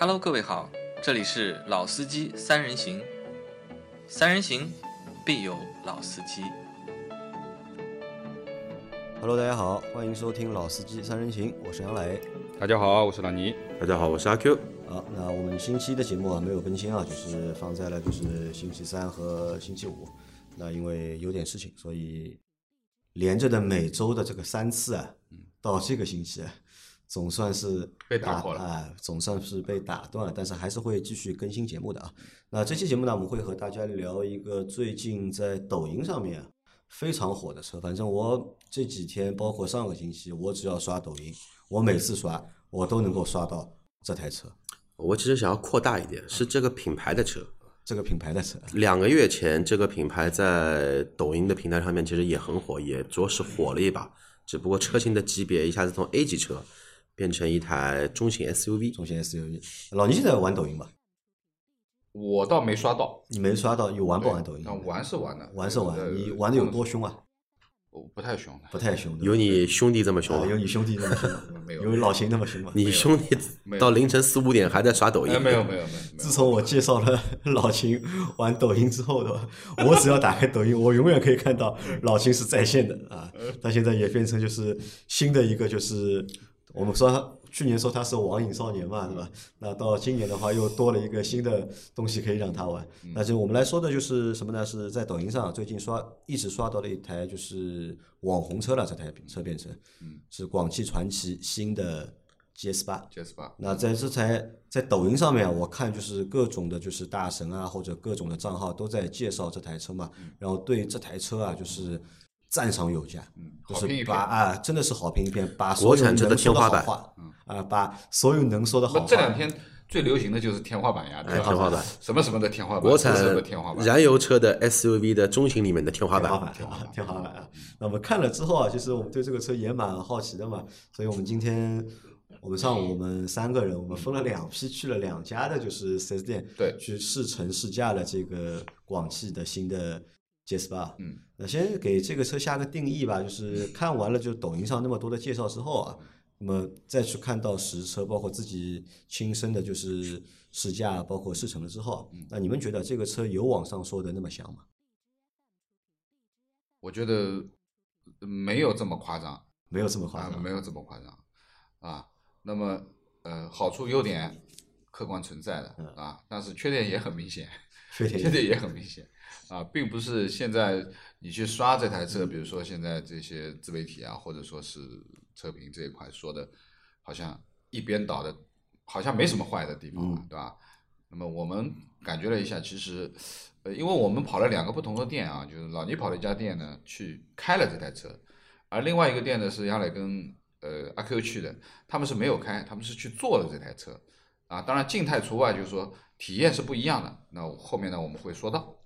Hello，各位好，这里是老司机三人行，三人行必有老司机。Hello，大家好，欢迎收听《老司机三人行》，我是杨磊。大家好，我是老倪。大家好，我是阿 Q。好，那我们星期的节目啊没有更新啊，就是放在了就是星期三和星期五。那因为有点事情，所以连着的每周的这个三次啊，到这个星期啊，总算是被打破了啊，总算是被打断了，但是还是会继续更新节目的啊。那这期节目呢，我们会和大家聊一个最近在抖音上面啊非常火的车。反正我这几天，包括上个星期，我只要刷抖音，我每次刷我都能够刷到这台车，我其实想要扩大一点，是这个品牌的车。这个品牌的车。两个月前，这个品牌在抖音的平台上面其实也很火，也着实火了一把。只不过车型的级别一下子从 A 级车变成一台中型 SUV。中型 SUV。老倪现在玩抖音吧？我倒没刷到，你没刷到，有玩不玩抖音？但玩是玩的，玩是玩呃，你玩的有多凶啊？我不太凶，不太凶。有你兄弟这么凶吗？啊有你兄弟那么凶吗？没有有老秦那么凶吗？你兄弟到凌晨四五点还在刷抖音？哎，没有没有没有，自从我介绍了 老秦玩抖音之后的，我只要打开抖音，我永远可以看到老秦是在线的啊。他现在也变成就是新的一个就是我们说去年说他是网瘾少年嘛，对吧？那到今年的话又多了一个新的东西可以让他玩。那就我们来说的就是什么呢？是在抖音上最近刷一直刷到了一台就是网红车了，这台车变成是广汽传祺新的 GS 八。GS 八，那在这台在抖音上面，我看就是各种的，就是大神啊，或者各种的账号都在介绍这台车嘛，然后对这台车啊，就是赞赏有加，就是好评一片。把啊，真的是好评一片，把所有国产车的能说的天花板好话，啊，把所有能说的好话，这两天最流行的就是天花板呀，对吧？哎天花板，什么什么的天花板，国产什么什么天花板，燃油车的 SUV 的中型里面的天花板。天花板。啊，天花板。啊。那我们看了之后啊，其实我们对这个车也蛮好奇的嘛，所以我们今天我们上午我们三个人，我们分了两批去了两家的，就是四 S 店，对。去试乘试驾了这个广汽的新的 GS 八。嗯，那先给这个车下个定义吧，就是看完了就抖音上那么多的介绍之后啊，那么再去看到实车，包括自己亲身的就是试驾，包括试乘了之后，那你们觉得这个车有网上说的那么香吗？我觉得没有这么夸张，没有这么夸啊，张，没有这么夸张啊。那么呃，好处优点客观存在的啊，但是缺点也很明显，缺点也很明显啊，并不是现在你去刷这台车，比如说现在这些自媒体啊，或者说是测评这一块说的，好像一边倒的，好像没什么坏的地方嘛，对吧？那么我们感觉了一下，其实，呃，因为我们跑了两个不同的店啊，就是老倪跑了一家店呢，去开了这台车，而另外一个店呢是杨磊跟呃阿 Q 去的，他们是没有开，他们是去做了这台车，啊，当然静态除外，就是说体验是不一样的。那后面呢我们会说到，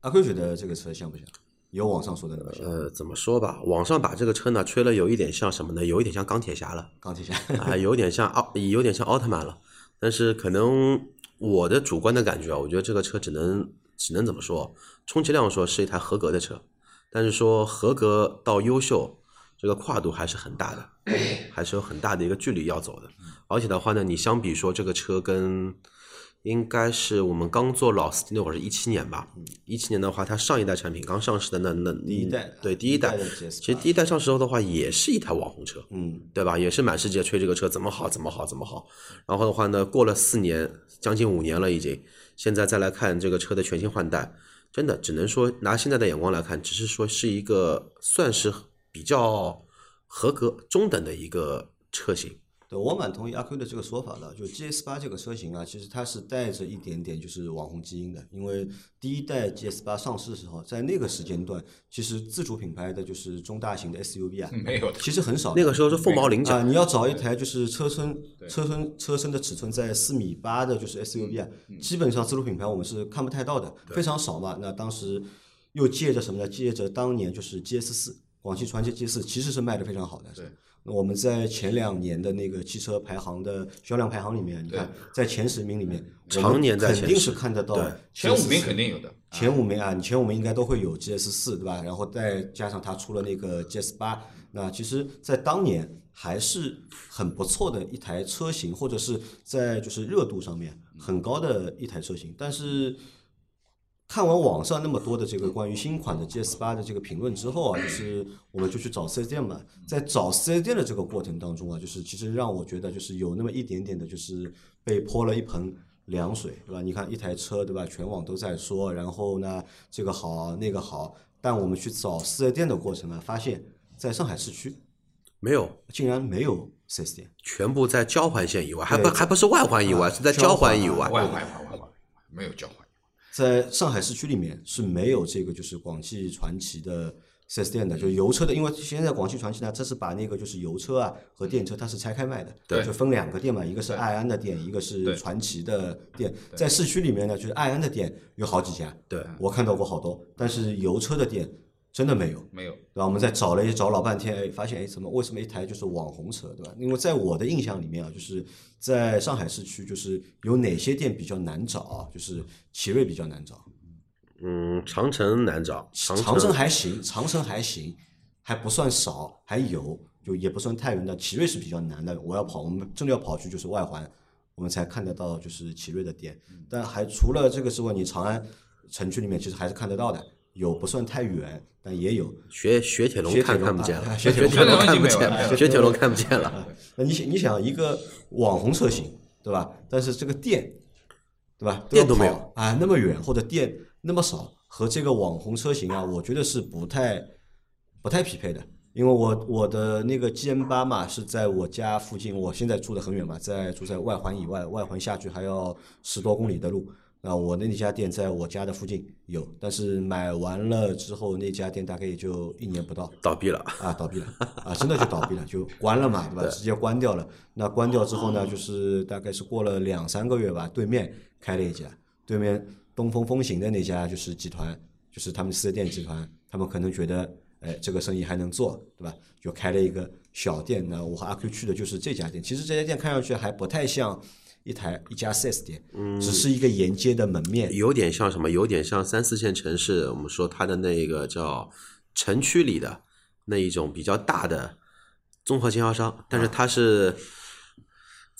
阿坤觉得这个车像不像？有网上说的那么像？呃，怎么说吧，网上把这个车呢吹了有一点像什么呢？有一点像钢铁侠了。钢铁侠，啊，有点像奥，有点像奥特曼了。但是可能我的主观的感觉啊，我觉得这个车只能只能怎么说？充其量说是一台合格的车，但是说合格到优秀，这个跨度还是很大的，还是有很大的一个距离要走的。而且的话呢，你相比说这个车跟应该是我们刚做老司机那会儿是一七年吧，一七年的话，它上一代产品刚上市的那那第一代对第一代第一代的 GS8 其实第一代上市后的话，也是一台网红车，嗯，对吧？也是满世界吹这个车怎么好，怎么好，怎么好。然后的话呢，过了四年，将近五年了已经，现在再来看这个车的全新换代，真的只能说拿现在的眼光来看，只是说是一个算是比较合格中等的一个车型。对我蛮同意阿 Q 的这个说法的。就 GS 八这个车型啊，其实它是带着一点点就是网红基因的，因为第一代 GS 八上市的时候，在那个时间段，其实自主品牌的就是中大型的 SUV 啊，没有的，其实很少。那个时候是凤毛麟角啊，角，你要找一台就是车身车身车身的尺寸在四米八的，就是 SUV 啊，基本上自主品牌我们是看不太到的，非常少嘛。那当时又借着什么呢？借着当年就是 GS 四，广汽传祺 GS 四其实是卖的非常好的。对。那我们在前两年的那个汽车排行的销量排行里面，你看在前十名里面，常年在前肯定是看得到对前五名肯定有的。前五名啊，你前五名应该都会有 GS 四，对吧？然后再加上它出了那个 GS 八，那其实，在当年还是很不错的一台车型，或者是在就是热度上面很高的一台车型。但是看完网上那么多的这个关于新款的 GS 八的这个评论之后啊，就是我们就去找四 S 店嘛，在找四 S 店的这个过程当中啊，就是其实让我觉得就是有那么一点点的，就是被泼了一盆凉水，对吧？你看一台车，对吧？全网都在说，然后呢，这个好那个好，但我们去找四 S 店的过程呢，发现在上海市区没有，竟然没有四 S 店。全部在交环线以外，还不还不是外环以外，啊是在交环以外。外环外环外环没有交换。在上海市区里面是没有这个就是广汽传祺的 4S 店的，就油车的，因为现在广汽传祺呢，它是把那个就是油车啊和电车它是拆开卖的，对就分两个店嘛，一个是对爱安的店，一个是传祺的店。在市区里面呢，就是爱安的店有好几家，对，我看到过好多，但是油车的店真的没有。没有，对吧？我们在找了一找老半天，哎，发现哎，怎么为什么一台就是网红车，对吧？因为在我的印象里面啊，就是在上海市区，就是有哪些店比较难找啊？就是奇瑞比较难找，嗯，长城难找，长长城还行，长城还行，还不算少，还有就也不算太远的。奇瑞是比较难的，我要跑，我们真的要跑去就是外环，我们才看得到就是奇瑞的店。但还除了这个之外，你长安城区里面其实还是看得到的，有不算太远，但也有。雪雪铁龙雪铁龙看看不见了，啊雪雪铁龙看不见，了雪铁龙看不见了。那你想，你想一个网红车型，对吧？但是这个店，对吧？店都没有啊，那么远或者店那么少，和这个网红车型啊，我觉得是不太不太匹配的。因为我我的那个 G M 八嘛是在我家附近，我现在住的很远嘛，在住在外环以外，外环下去还要十多公里的路。那我的那家店在我家的附近有，但是买完了之后，那家店大概也就一年不到，倒闭了，啊，倒闭了啊，真的就倒闭了，就关了嘛，对吧？直接关掉了。那关掉之后呢，就是大概是过了两三个月吧，对面开了一家，对面东风风行的那家就是集团，就是他们四 S 店集团，他们可能觉得，哎，这个生意还能做，对吧？就开了一个小店。那我和阿 Q 去的就是这家店，其实这家店看上去还不太像一台一家四 S 店，只是一个沿街的门面。有点像什么？有点像三四线城市，我们说它的那个叫城区里的那一种比较大的综合经销商，但是它是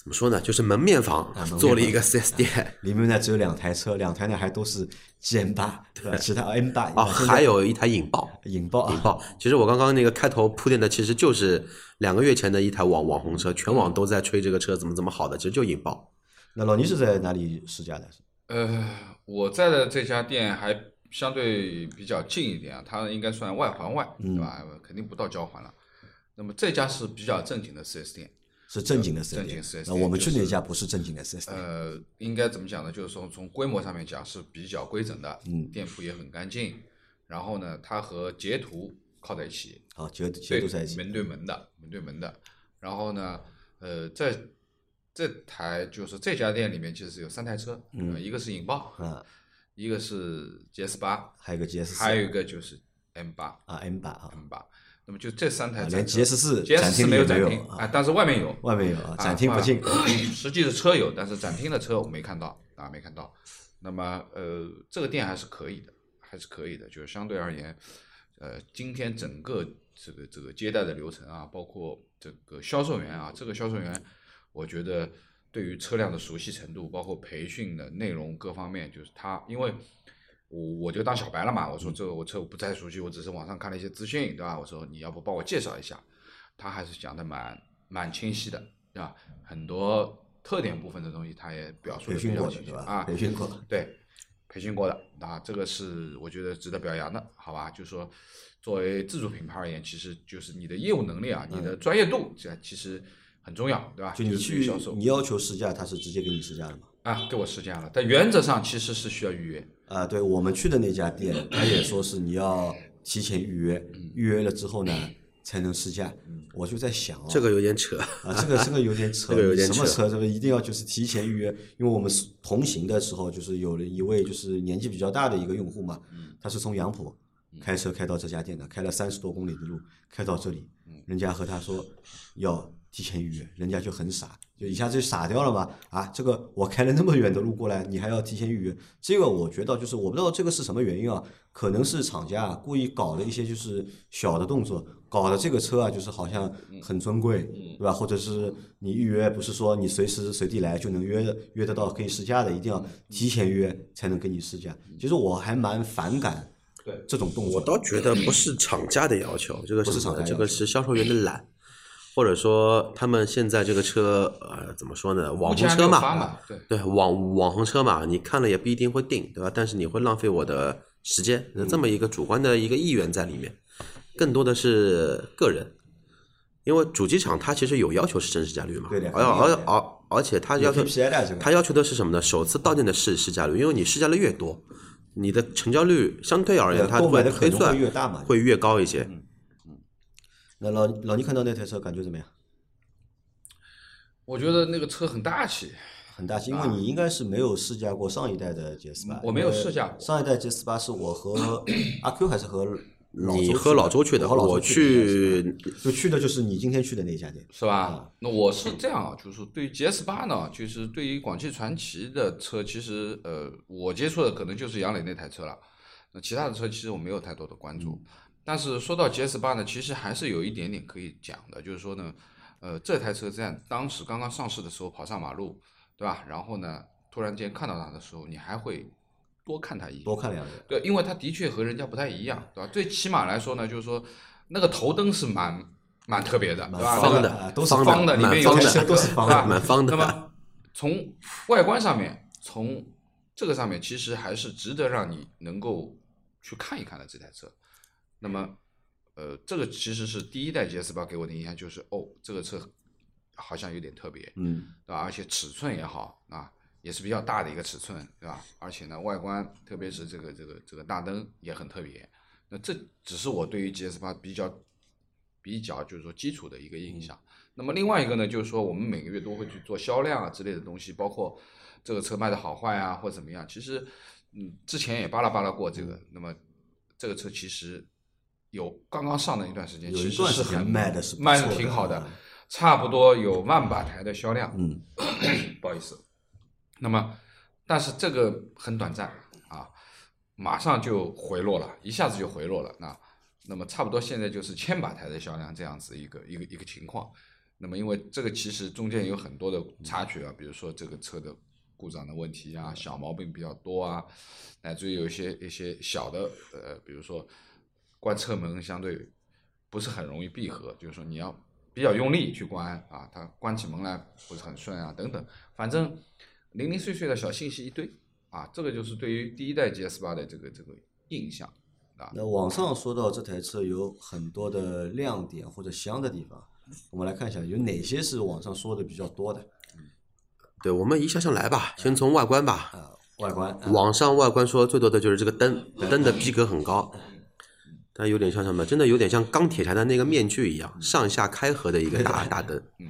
怎么说呢？就是门面房做了一个 4S 店 里面呢只有两台车，两台呢还都是 G M 八，对吧？其他 M 八哦，还有一台引爆。引爆啊引爆，其实我刚刚那个开头铺垫的，其实就是两个月前的一台网网红车，全网都在吹这个车怎么怎么好的，其实就引爆。那老倪是在哪里试驾的？呃，我在的这家店还相对比较近一点啊，它应该算外环外，对吧？肯定不到交环了。那么这家是比较正经的 4S 店，是正经的四 S 正经店。那我们去那家不是正经的四 S 店。呃，应该怎么讲呢？就是说从规模上面讲是比较规整的，嗯店铺也很干净。然后呢，它和捷途靠在一起，好，节节对都在一起。门对门的，门对门的。然后呢，呃，在这台就是这家店里面其实有三台车，嗯呃一个是引爆，嗯，一个是 GS 八，还有个 GS 四，还有一个就是 M 八啊 M 八啊，M 八。那么就这三台展车 GS 四 GS 展厅没有展厅啊，但是外面有，外面有啊，啊展厅不进。实际的车有，但是展厅的车我没看到啊，没看到。那么呃，这个店还是可以的，还是可以的，就是相对而言，呃，今天整个这个这个接待的流程啊，包括这个销售员啊，这个销售员，我觉得对于车辆的熟悉程度，包括培训的内容各方面，就是他，因为我我就当小白了嘛，我说这个我车我不太熟悉，我只是网上看了一些资讯，对吧？我说你要不帮我介绍一下，他还是讲的蛮蛮清晰的，对吧？很多特点部分的东西他也表述培的训过的对吧？比较清晰啊，培训过。对，培训过的啊，这个是我觉得值得表扬的，好吧？就是说，作为自主品牌而言，其实就是你的业务能力啊，你的专业度，这其实很重要，对吧？就你去你要求试驾，他是直接给你试驾的嘛？啊，给我试驾了，但原则上其实是需要预约。啊，对我们去的那家店，他也说是你要提前预约，嗯预约了之后呢才能试驾。我就在想啊，这个有点扯，啊，这个这个有点扯，这个有点 扯什么扯？这个一定要就是提前预约，因为我们是同行的时候，就是有了一位就是年纪比较大的一个用户嘛，嗯他是从杨浦开车开到这家店的，开了三十多公里的路，开到这里，嗯人家和他说要提前预约，人家就很傻，就一下子就傻掉了嘛。啊，这个我开了那么远的路过来，你还要提前预约，这个我觉得就是我不知道这个是什么原因啊，可能是厂家啊故意搞的一些就是小的动作，搞的这个车啊就是好像很尊贵，对吧？或者是你预约不是说你随时随地来就能约约得到可以试驾的，一定要提前约才能给你试驾。其实我还蛮反感对这种动作我。倒觉得不是厂家的要求，这个不是厂家要求是销售员的懒，或者说他们现在这个车呃怎么说呢？网红车嘛，嘛，对，对网网红车嘛，你看了也不一定会定，对吧？但是你会浪费我的时间，那这么一个主观的一个意愿在里面，更多的是个人，因为主机厂它其实有要求是真实价率嘛，对的而而而而且它要求它要求的是什么呢？首次到店的试试驾率，因为你试驾率越多，你的成交率相对而言它会的推算会越高一些。那老老倪看到那台车感觉怎么样？我觉得那个车很大气，很大气，因为你应该是没有试驾过上一代的 GS 八。啊我没有试驾过上一代 GS 八是我和 阿 Q 还是和老周你和老周去的，我老周去的去就去的就是你今天去的那家店。是吧？那我是这样啊，就是说对于 GS 八呢，就是对于广汽传祺的车，其实呃，我接触的可能就是杨磊那台车了。那其他的车其实我没有太多的关注。但是说到 GS 八呢，其实还是有一点点可以讲的，就是说呢，呃，这台车在当时刚刚上市的时候跑上马路，对吧？然后呢，突然间看到它的时候，你还会多看它一眼，多看两眼。对，因为它的确和人家不太一样，对吧？最起码来说呢，就是说那个头灯是蛮蛮特别的，对吧？方的都是方方的，里面有蛮方的车 都是方的对吧蛮方的那么从外观上面，从这个上面，其实还是值得让你能够去看一看的这台车。那么，呃，这个其实是第一代 GS 八给我的印象就是，哦，这个车好像有点特别，嗯，对吧？而且尺寸也好啊，也是比较大的一个尺寸，对吧？而且呢，外观特别是这个这个这个大灯也很特别。那这只是我对于 GS 八比较比较就是说基础的一个印象。那么另外一个呢，就是说我们每个月都会去做销量啊之类的东西，包括这个车卖的好坏啊或者怎么样。其实，嗯，之前也巴拉巴拉过这个。那么这个车其实有刚刚上的一段时间，有其实是很卖的是卖的挺好的嗯，差不多有万把台的销量。嗯，不好意思。那么，但是这个很短暂啊，马上就回落了，一下子就回落了。那那么差不多现在就是千把台的销量这样子一个一个一个情况。那么因为这个其实中间有很多的插曲啊，比如说这个车的故障的问题啊，小毛病比较多啊，乃至于有一些一些小的呃，比如说关车门相对不是很容易闭合，就是说你要比较用力去关啊，它关起门来不是很顺啊，等等，反正零零碎碎的小信息一堆啊，这个就是对于第一代 GS 八的这个这个印象啊。那网上说到这台车有很多的亮点或者香的地方，我们来看一下有哪些是网上说的比较多的对，我们一项项来吧，先从外观吧。啊，外观。啊网上外观说最多的就是这个灯，灯的逼格很高，它有点像什么？真的有点像钢铁侠的那个面具一样，上下开合的一个大 大灯。嗯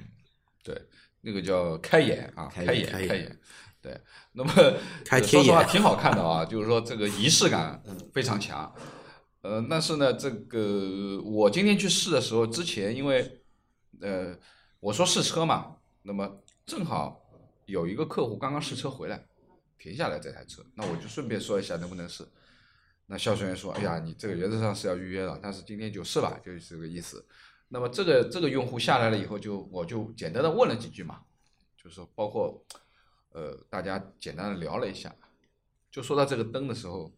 对，那个叫开眼啊，开开眼，开眼开眼。对，那么 开呃说实话天眼挺好看的啊，就是说这个仪式感非常强。呃，但是呢，这个我今天去试的时候，之前因为呃我说试车嘛，那么正好有一个客户刚刚试车回来，停下来这台车，那我就顺便说一下能不能试。那销售员说：“哎呀，你这个原则上是要预约的，但是今天就是吧，就是这个意思。”那么这个这个用户下来了以后就，我就简单的问了几句嘛，就是说包括呃大家简单的聊了一下，就说到这个灯的时候，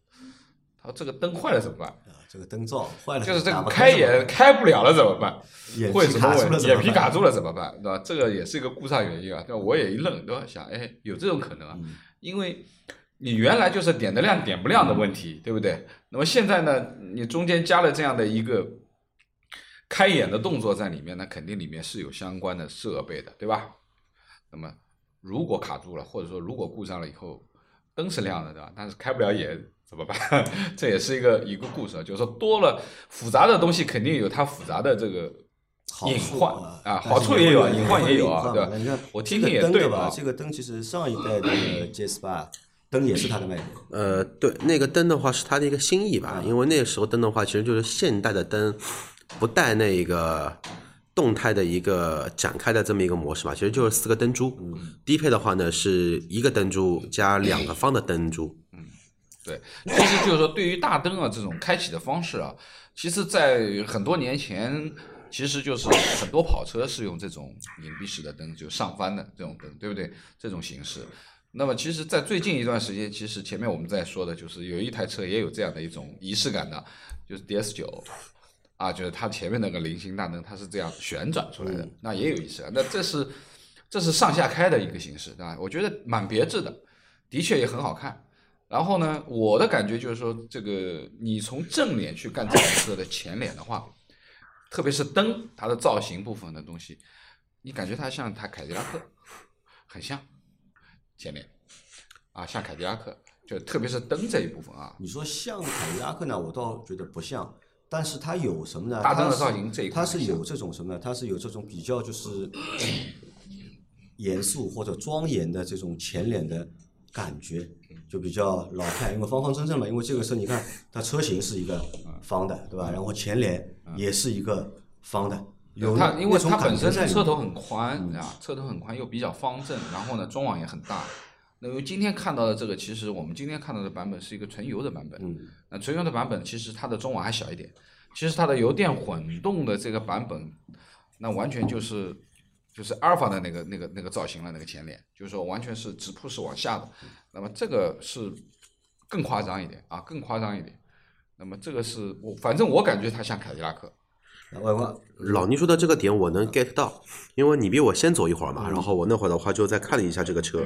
他说这个灯坏了怎么办？啊，这个灯罩坏了，就是这个开眼开不了了怎么办？眼皮会什么问？卡住了怎么办眼皮卡住了怎么办？对吧？这个也是一个故障原因啊。那？我也一愣，对吧？想，哎，有这种可能啊？嗯因为你原来就是点的亮点不亮的问题，对不对？那么现在呢，你中间加了这样的一个开眼的动作在里面，那肯定里面是有相关的设备的，对吧？那么如果卡住了，或者说如果故障了以后，灯是亮的，对吧？但是开不了眼怎么办？这也是一个一个故事啊，就是说多了复杂的东西，肯定有它复杂的这个隐患啊好处也有，啊隐患也有啊，对吧？我听听也对吧这个灯其实上一代的 GS 八灯也是它的卖点，呃，对，那个灯的话是它的一个新意吧，因为那个时候灯的话，其实就是现代的灯不带那个动态的一个展开的这么一个模式吧，其实就是四个灯珠。嗯低配的话呢是一个灯珠加两个方的灯珠。嗯对，其实就是说，对于大灯啊这种开启的方式啊，其实，在很多年前，其实就是很多跑车是用这种隐蔽式的灯，就上翻的这种灯，对不对？这种形式。那么，其实，在最近一段时间，其实前面我们在说的，就是有一台车也有这样的一种仪式感的，就是 DS 九，啊，就是它前面那个菱形大灯，它是这样旋转出来的，那也有仪式感。那这是这是上下开的一个形式，对吧？我觉得蛮别致的，的确也很好看。然后呢，我的感觉就是说，这个你从正脸去干这台车的前脸的话，特别是灯它的造型部分的东西，你感觉它像它凯迪拉克，很像前脸啊，像凯迪拉克，就特别是灯这一部分啊，你说像凯迪拉克呢，我倒觉得不像，但是它有什么呢？大灯的造型这一块它是有这种什么呢？它是有这种比较就是严肃或者庄严的这种前脸的感觉，就比较老派，因为方方正正嘛。因为这个车你看，它车型是一个方的，对吧？然后前脸也是一个方的，有它因为它本身车头很宽啊，车头很宽又比较方正，然后呢中网也很大。那么今天看到的这个，其实我们今天看到的版本是一个纯油的版本。嗯，那纯油的版本其实它的中网还小一点，其实它的油电混动的这个版本，那完全就是就是阿尔法的那个那个那个造型了，那个前脸，就是说完全是直瀑式往下的。那么这个是更夸张一点啊，更夸张一点。那么这个是我反正我感觉它像凯迪拉克，那外观老倪说的这个点我能 get 到，因为你比我先走一会儿嘛，然后我那会儿的话就再看了一下这个车，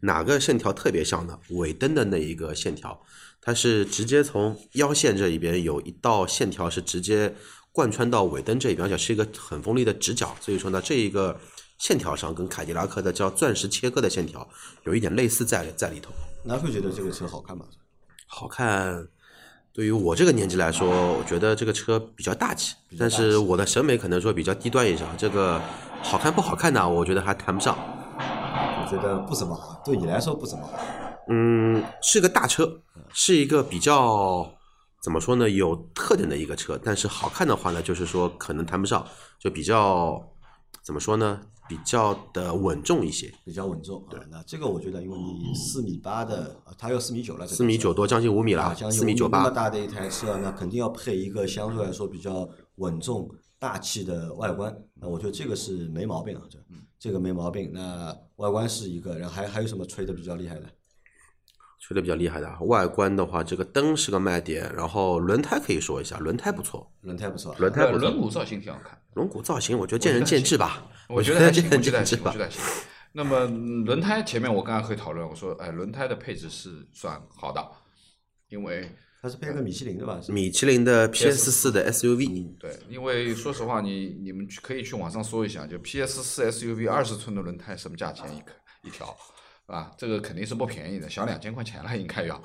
哪个线条特别像呢？尾灯的那一个线条，它是直接从腰线这一边有一道线条是直接贯穿到尾灯这一边，而且是一个很锋利的直角，所以说呢，这一个线条上跟凯迪拉克的叫钻石切割的线条有一点类似在在里头。那会觉得这个车好看吗？好看，对于我这个年纪来说，我觉得这个车比较大气，但是我的审美可能说比较低端一些。这个好看不好看呢？我觉得还谈不上。我觉得不怎么好，对你来说不怎么好。嗯，是个大车，是一个比较怎么说呢，有特点的一个车。但是好看的话呢，就是说可能谈不上，就比较怎么说呢，比较的稳重一些。比较稳重啊。那这个我觉得，因为你四米八的，啊它要四米九了，这四米九多，将近五米啊，了，将近四米九八。那么大的一台车，那肯定要配一个相对来说比较稳重、大气的外观。那我觉得这个是没毛病啊，这这个没毛病。那外观是一个，然后还还有什么吹的比较厉害的？吹的比较厉害的，外观的话，这个灯是个卖点，然后轮胎可以说一下，轮胎不错，轮胎不错啊，轮胎不错，轮毂造型挺好看。轮毂造型，我觉得见仁见智吧。觉我觉得还行，我觉得还行，我觉。得还行。那么嗯轮胎前面我刚刚会讨论，我说哎，轮胎的配置是算好的，因为它是配个米其林的吧？米其林的 PS 四的 SUV，对，因为说实话，你你们去可以去网上搜一下，就 PS 四 SUV 二十寸的轮胎什么价钱一个一条，啊，这个肯定是不便宜的，小两千块钱了应该要，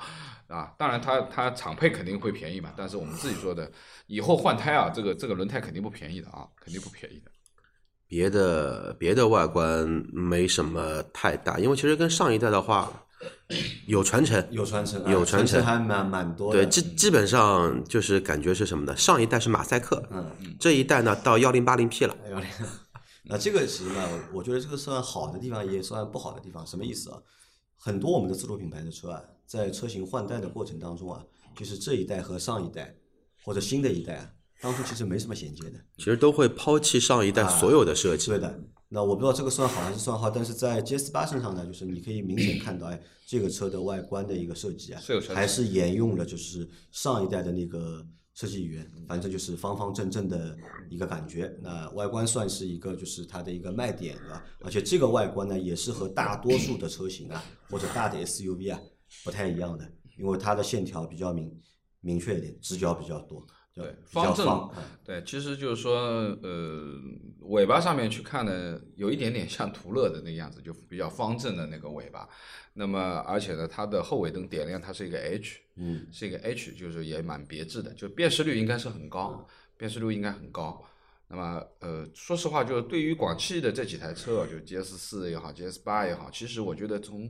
啊，当然它它厂配肯定会便宜嘛，但是我们自己说的，以后换胎啊，这个这个轮胎肯定不便宜的啊，肯定不便宜的。别的别的外观没什么太大，因为其实跟上一代的话有传承，有传承啊，有传承传还蛮蛮多的。对，基基本上就是感觉是什么呢？上一代是马赛克，嗯，这一代呢到幺零八零 P 了。幺零，那这个其实呢，我觉得这个算好的地方，也算不好的地方。什么意思啊？很多我们的自主品牌的车啊，在车型换代的过程当中啊，就是这一代和上一代或者新的一代啊，当初其实没什么衔接的。其实都会抛弃上一代所有的设计。对的，那我不知道这个算好还是算好，但是在 GS 八身上呢，就是你可以明显看到，哎，这个车的外观的一个设计啊还是沿用了就是上一代的那个设计语言，反正就是方方正正的一个感觉。那外观算是一个就是它的一个卖点，对吧？而且这个外观呢，也是和大多数的车型啊或者大的 SUV 啊不太一样的，因为它的线条比较明明确一点，直角比较多，对方正对，其实就是说，呃，尾巴上面去看呢，有一点点像途乐的那个样子，就比较方正的那个尾巴。那么，而且呢，它的后尾灯点亮，它是一个 H，嗯，是一个 H，就是也蛮别致的，就辨识率应该是很高，辨识率应该很高。那么，呃，说实话，就是对于广汽的这几台车，就 GS 四也好，GS 八也好，其实我觉得从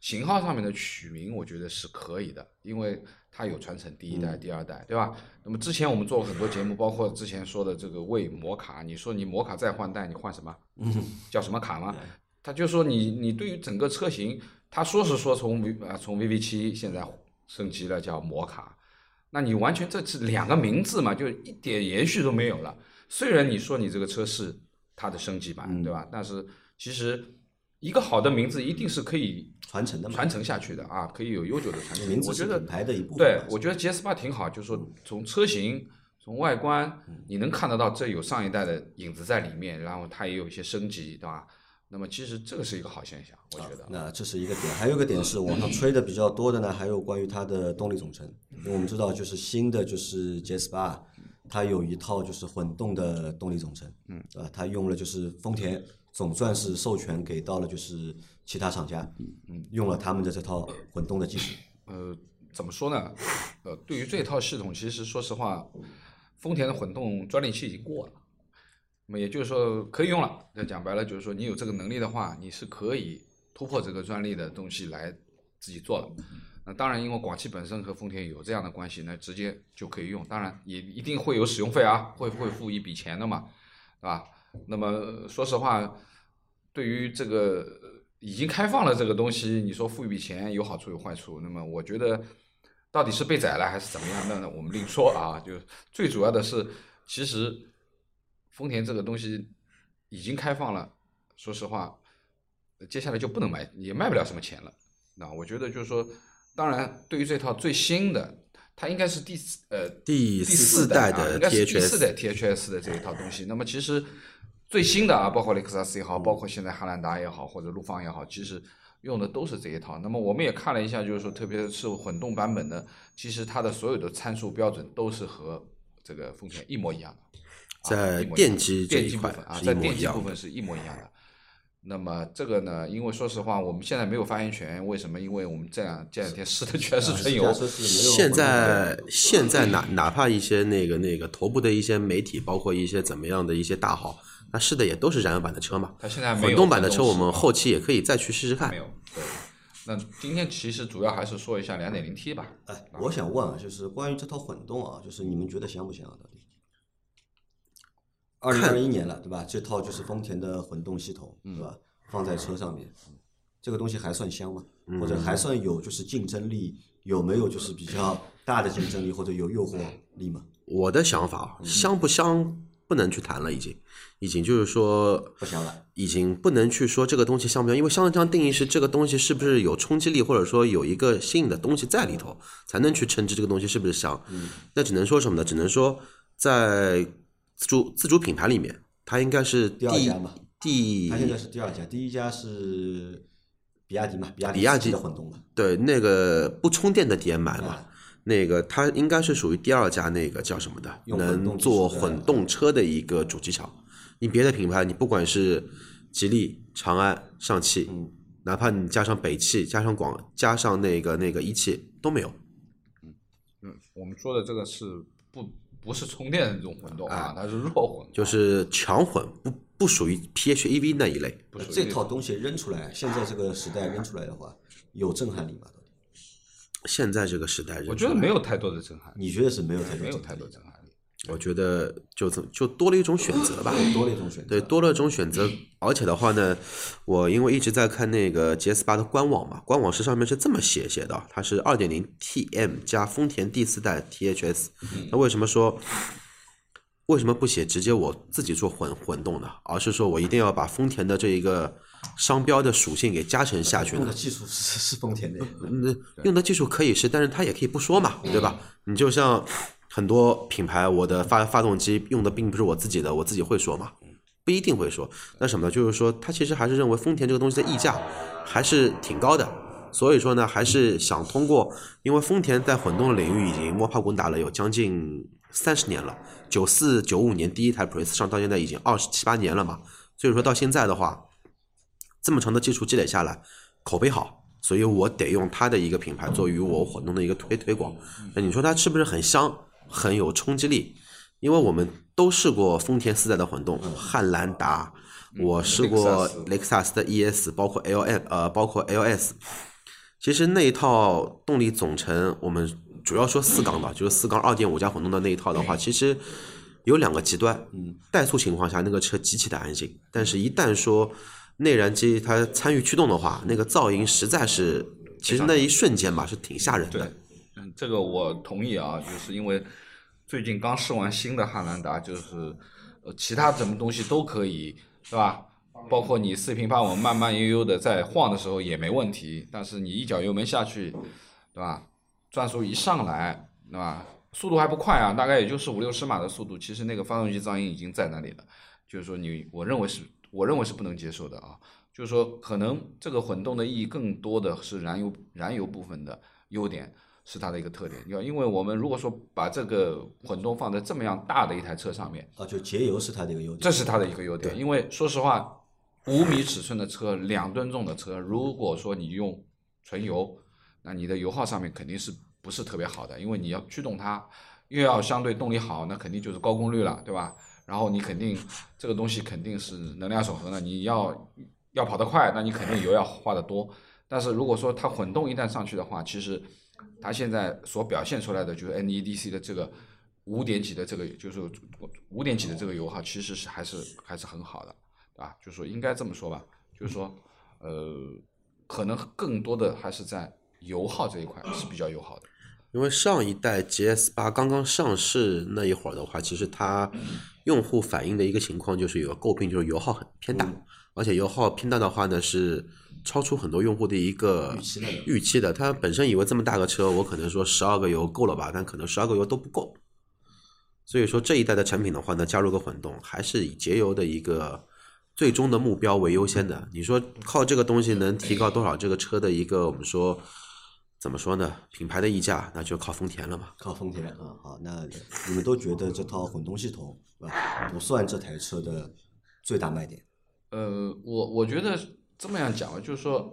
型号上面的取名，我觉得是可以的，因为它有传承第一代、第二代，对吧？那么之前我们做过很多节目，包括之前说的这个为摩卡，你说你摩卡再换代，你换什么？叫什么卡吗？他就说你你对于整个车型，他说是说从 V 啊从 VV 七现在升级了叫摩卡，那你完全这是两个名字嘛，就一点延续都没有了。虽然你说你这个车是它的升级版，对吧？但是其实一个好的名字一定是可以传承的嘛，传承下去的啊，可以有悠久的传承。名字我觉得是品牌的一部分。对我觉得 GS 八挺好，就是说从车型、从外观，你能看得到这有上一代的影子在里面，然后它也有一些升级，对吧？那么其实这个是一个好现象，我觉得。那这是一个点，还有一个点是网上吹的比较多的呢，还有关于它的动力总成。因为我们知道，就是新的就是 GS 八，它有一套就是混动的动力总成，嗯，啊，它用了就是丰田总算是授权给到了就是其他厂家，嗯，用了他们的这套混动的技术。呃，怎么说呢？呃，对于这套系统，其实说实话，丰田的混动专利期已经过了，那么也就是说可以用了。那讲白了就是说，你有这个能力的话，你是可以突破这个专利的东西来自己做了。那当然，因为广汽本身和丰田有这样的关系，那直接就可以用。当然，也一定会有使用费啊，会会付一笔钱的嘛，对吧？那么说实话，对于这个已经开放了这个东西，你说付一笔钱有好处有坏处，那么我觉得到底是被宰了还是怎么样，那我们另说啊。就最主要的是，其实丰田这个东西已经开放了，说实话，接下来就不能卖，也卖不了什么钱了。那我觉得就是说，当然对于这套最新的，它应该是第四呃第四四代的啊应该是第四代 THS 的这一套东西。那么其实最新的啊，包括雷克萨斯也好，包括现在汉兰达也好，或者陆放也好，其实用的都是这一套。那么我们也看了一下，就是说，特别是混动版本的，其实它的所有的参数标准都是和这个丰田一模一样的。啊在电机这电一块机部分啊，在电机部分是一模一样的。那么这个呢，因为说实话，我们现在没有发言权，为什么？因为我们这两这两天试的 全是纯油现在现在哪哪怕一些那个那个头部的一些媒体，包括一些怎么样的一些大号，那试的也都是燃油版的车嘛。它现在没有混动版的车，我们后期也可以再去试试看没。有。对，那今天其实主要还是说一下两点零 T 吧。哎，我想问啊，就是关于这套混动啊，就是你们觉得香不香啊？到底？二零二一年了，对吧？这套就是丰田的混动系统，对吧？放在车上面，这个东西还算香吗？或者还算有就是竞争力？有没有就是比较大的竞争力或者有诱惑力吗？我的想法啊，香不香不能去谈了，已经，已经就是说不香了。已经不能去说这个东西香不香，因为香的这样定义是这个东西是不是有冲击力，或者说有一个新颖的东西在里头，才能去称之这个东西是不是香。那只能说什么呢？只能说在自主自主品牌里面，它应该是第第二家嘛第它现在是第二家，第一家是比亚迪嘛，比亚比亚迪自己的混动嘛。对那个不充电的 DMI 嘛啊，那个它应该是属于第二家那个叫什么的，能做混动车的一个主机厂。你别的品牌，你不管是吉利、长安、上汽，嗯哪怕你加上北汽、加上广、加上那个那个一汽都没有。嗯，我们说的这个是不不是充电的这种混动啊，它是弱混，就是强混，不不属于 PHEV 那一类。不属于这套东西扔出来，现在这个时代扔出来的话，有震撼力吗？到底现在这个时代，我觉得没有太多的震撼，你觉得是没有太多没有震撼力太多震撼力。我觉得就这就多了一种选择吧。多了一种选择。对，多了一种选择，而且的话呢，我因为一直在看那个 GS 八的官网嘛，官网是上面是这么写写的，它是二点零 TM 加丰田第四代 THS。那为什么说为什么不写直接我自己做混混动呢？而是说我一定要把丰田的这一个商标的属性给加成下去呢用的？技术是是丰田的，那，用的技术可以是，但是它也可以不说嘛，对吧？你就像很多品牌，我的发发动机用的并不是我自己的，我自己会说嘛，不一定会说。那什么呢？就是说，他其实还是认为丰田这个东西的溢价还是挺高的，所以说呢，还是想通过，因为丰田在混动领域已经摸爬滚打了有将近三十年了，九四九五年第一台 Prius 上到现在已经二十七八年了嘛，所以说到现在的话，这么长的技术积累下来，口碑好，所以我得用它的一个品牌作为我混动的一个推推广。那你说它是不是很香，很有冲击力？因为我们都试过丰田四代的混动，汉兰达，我试过雷克萨斯的 ES，包括 LM 呃，包括 LS。其实那一套动力总成，我们主要说四缸的，就是四缸二点五加混动的那一套的话，其实有两个极端。嗯，怠速情况下那个车极其的安静，但是一旦说内燃机它参与驱动的话，那个噪音实在是，其实那一瞬间吧是挺吓人的。，嗯，这个我同意啊，就是因为最近刚试完新的汉兰达，就是呃其他什么东西都可以，对吧？包括你四平八稳、慢慢悠悠的在晃的时候也没问题，但是你一脚油门下去，对吧？转速一上来，对吧？速度还不快啊，大概也就是五六十码的速度，其实那个发动机噪音已经在那里了。就是说你，我认为是，我认为是不能接受的啊。就是说，可能这个混动的意义更多的是燃油燃油部分的优点是它的一个特点。要因为我们如果说把这个混动放在这么样大的一台车上面，啊，就节油是它的一个优点。这是它的一个优点。因为说实话，五米尺寸的车，两吨重的车，如果说你用纯油，那你的油耗上面肯定是不是特别好的，因为你要驱动它，又要相对动力好，那肯定就是高功率了，对吧？然后你肯定这个东西肯定是能量守恒的，你要要跑得快，那你肯定油要花得多。但是如果说它混动一旦上去的话，其实它现在所表现出来的就是 NEDC 的这个五点几的这个，就是五点几的这个油耗，其实是还是还是很好的，对吧？就是说应该这么说吧，就是说，呃，可能更多的还是在油耗这一块是比较友好的。因为上一代 GS 八刚刚上市那一会儿的话，其实它用户反映的一个情况就是有个诟病，就是油耗很偏大，而且油耗偏大的话呢是超出很多用户的一个预期的预期的。他本身以为这么大个车，我可能说十二个油够了吧，但可能十二个油都不够。所以说这一代的产品的话呢，加入个混动，还是以节油的一个最终的目标为优先的。你说靠这个东西能提高多少这个车的一个我们说怎么说呢？品牌的溢价，那就靠丰田了嘛。靠丰田啊，好，那你们都觉得这套混动系统不算这台车的最大卖点？呃，我我觉得这么样讲吧，就是说，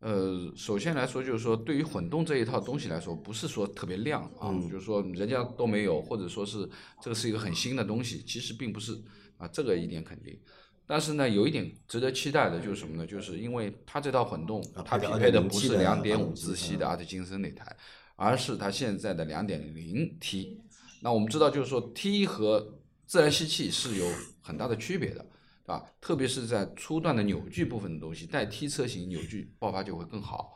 呃，首先来说，就是说，对于混动这一套东西来说，不是说特别亮啊，就是说人家都没有，或者说是这个是一个很新的东西，其实并不是啊，这个一点肯定。但是呢，有一点值得期待的就是什么呢？就是因为它这套混动，它匹配的不是两点五自吸的阿特金森那台，而是它现在的两点零 T。那我们知道，就是说 T 和自然吸气是有很大的区别的，对吧？特别是在初段的扭矩部分的东西，带 T 车型扭矩爆发就会更好，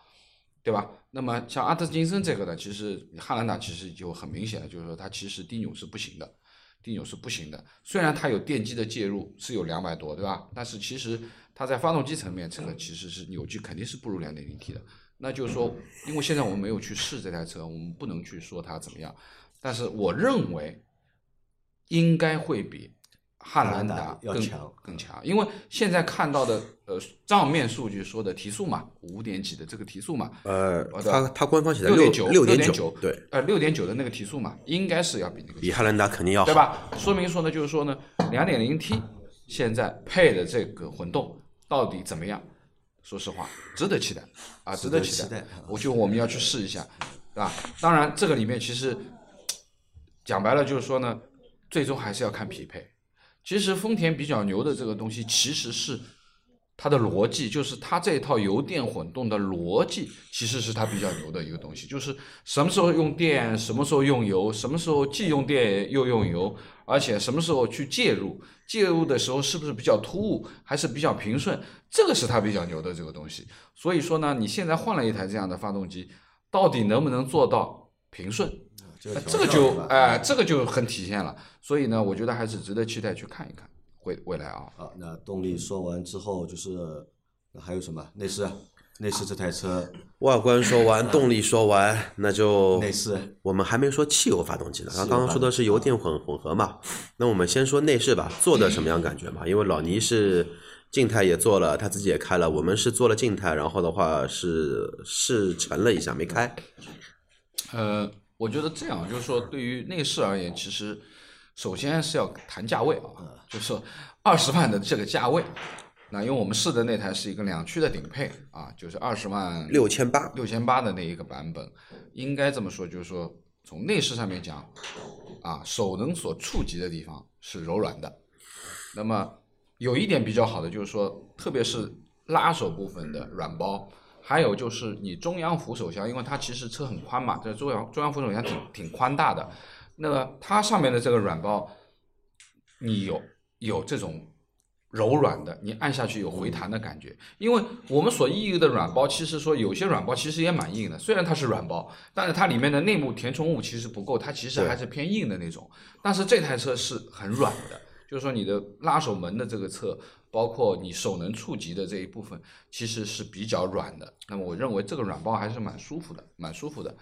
对吧？那么像阿特金森这个呢，其实汉兰达其实就很明显的，就是说它其实低扭是不行的。低扭是不行的，虽然它有电机的介入是有两百多，对吧？但是其实它在发动机层面，这个其实是扭矩肯定是不如两点零 T 的。那就是说，因为现在我们没有去试这台车，我们不能去说它怎么样。但是我认为应该会比汉兰达要更强更强，因为现在看到的呃账面数据说的提速嘛，五点几的这个提速嘛，呃，它它官方写的六点九六点点九，对，呃六点九的那个提速嘛，应该是要比那个比汉兰达肯定要好，对？吧？说明说呢，就是说呢，两点零 T 现在配的这个混动到底怎么样？说实话，值得期待啊，值得期值得期待我觉得我们要去试一下，对吧？当然，这个里面其实讲白了就是说呢，最终还是要看匹配。其实丰田比较牛的这个东西，其实是它的逻辑，就是它这套油电混动的逻辑，其实是它比较牛的一个东西，就是什么时候用电，什么时候用油，什么时候既用电又用油，而且什么时候去介入，介入的时候是不是比较突兀，还是比较平顺，这个是它比较牛的这个东西。所以说呢，你现在换了一台这样的发动机，到底能不能做到平顺？这个就哎、这个就很体现了。所以呢，我觉得还是值得期待去看一看未未来啊。好，那动力说完之后，就是那还有什么内饰？啊内饰这台车外观说完，动力说完，那就内饰我们还没说汽油发动机呢，汽油刚刚说的是油电混混合嘛。那我们先说内饰吧，做的什么样感觉嘛？因为老倪是静态也做了，他自己也开了，我们是做了静态，然后的话是试乘了一下，没开。呃，我觉得这样就是说，对于内饰而言，其实首先是要谈价位啊，就是说二十万的这个价位。那因为我们试的那台是一个两驱的顶配啊，就是二十万六千八，六千八的那一个版本，应该这么说，就是说从内饰上面讲，啊，手能所触及的地方是柔软的。那么有一点比较好的就是说，特别是拉手部分的软包，还有就是你中央扶手箱，因为它其实车很宽嘛，这中央中央扶手箱挺挺宽大的，那么它上面的这个软包，你有有这种柔软的，你按下去有回弹的感觉。因为我们所意义的软包，其实说有些软包其实也蛮硬的，虽然它是软包，但是它里面的内部填充物其实不够，它其实还是偏硬的那种。但是这台车是很软的，就是说你的拉手门的这个侧，包括你手能触及的这一部分，其实是比较软的。那么我认为这个软包还是蛮舒服的，蛮舒服的。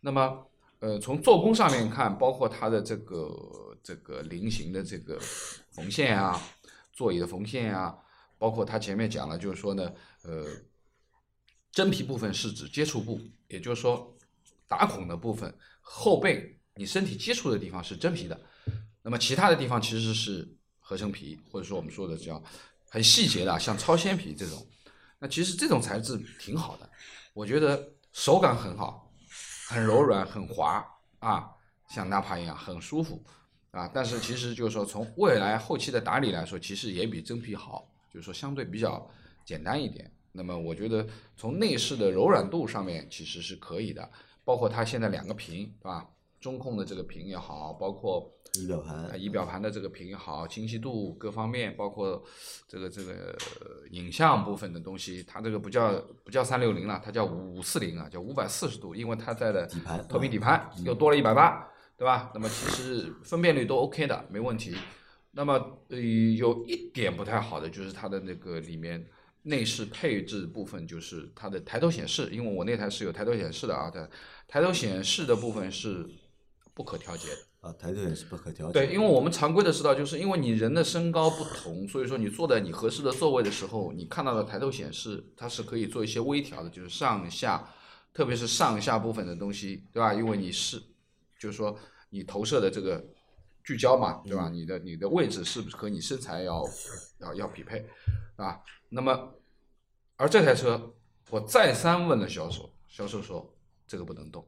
那么呃，从做工上面看，包括它的这个这个菱形的这个缝线啊，座椅的缝线啊，包括它前面讲了，就是说呢，呃，真皮部分是指接触部，也就是说打孔的部分，后背你身体接触的地方是真皮的，那么其他的地方其实是合成皮，或者说我们说的叫很细节的，像超纤皮这种。那其实这种材质挺好的，我觉得手感很好，很柔软，很滑啊，像纳帕一样很舒服啊。但是其实就是说，从未来后期的打理来说，其实也比真皮好，就是说相对比较简单一点。那么我觉得从内饰的柔软度上面其实是可以的，包括它现在两个屏，对吧？中控的这个屏也好，包括仪表盘呃仪表盘的这个屏也好，清晰度各方面，包括这个这个呃影像部分的东西，它这个不叫不叫三六零了，它叫五四零啊，叫五百四十度，因为它在的底盘投屏底盘又多了一百八，对吧？那么其实分辨率都 OK 的，没问题。那么呃有一点不太好的就是它的那个里面内饰配置部分，就是它的抬头显示，因为我那台是有抬头显示的啊，它抬头显示的部分是不可调节的。啊，抬头也是不可调节。对，因为我们常规的知道，就是因为你人的身高不同，所以说你坐在你合适的座位的时候，你看到的抬头显示，它是可以做一些微调的，就是上下，特别是上下部分的东西，对吧？因为你是，就是说你投射的这个聚焦嘛，对吧？你的你的位置是不是和你身材要要要匹配啊？那么，而这台车，我再三问了销售，销售说这个不能动。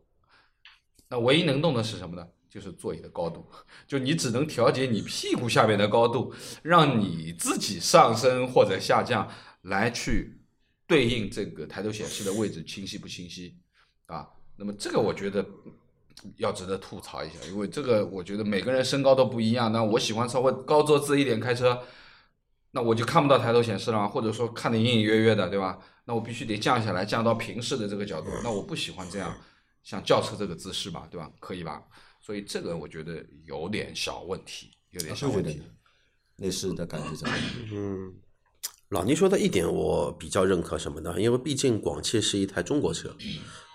那唯一能动的是什么呢？就是座椅的高度，就你只能调节你屁股下面的高度，让你自己上升或者下降，来去对应这个抬头显示的位置清晰不清晰啊？那么这个我觉得要值得吐槽一下，因为这个我觉得每个人身高都不一样。那我喜欢稍微高坐姿一点开车，那我就看不到抬头显示了，或者说看得隐隐约约的，对吧？那我必须得降下来，降到平视的这个角度。那我不喜欢这样，像轿车这个姿势吧，对吧？可以吧？所以这个我觉得有点小问题，有点小问题。内饰的感觉怎么样？嗯，老倪说的一点我比较认可什么呢？因为毕竟广汽是一台中国车，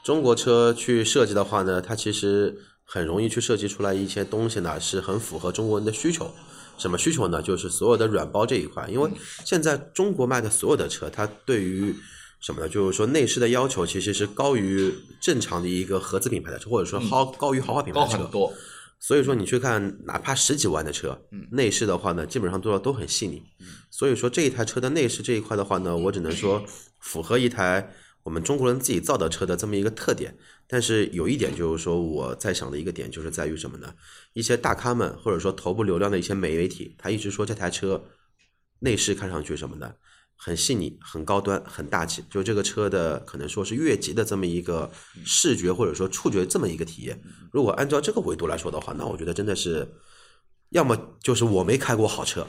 中国车去设计的话呢，它其实很容易去设计出来一些东西呢，是很符合中国人的需求。什么需求呢？就是所有的软包这一块，因为现在中国卖的所有的车，它对于什么呢？就是说内饰的要求其实是高于正常的一个合资品牌的车，或者说豪高于豪华品牌的车高很。多，所以说你去看，哪怕十几万的车，嗯内饰的话呢，基本上做的都很细腻。所以说这一台车的内饰这一块的话呢，我只能说符合一台我们中国人自己造的车的这么一个特点。但是有一点就是说，我在想的一个点就是在于什么呢？一些大咖们或者说头部流量的一些媒体，他一直说这台车内饰看上去什么呢？很细腻、很高端、很大气，就这个车的可能说是越级的这么一个视觉或者说触觉这么一个体验。如果按照这个维度来说的话，那我觉得真的是，要么就是我没开过好车，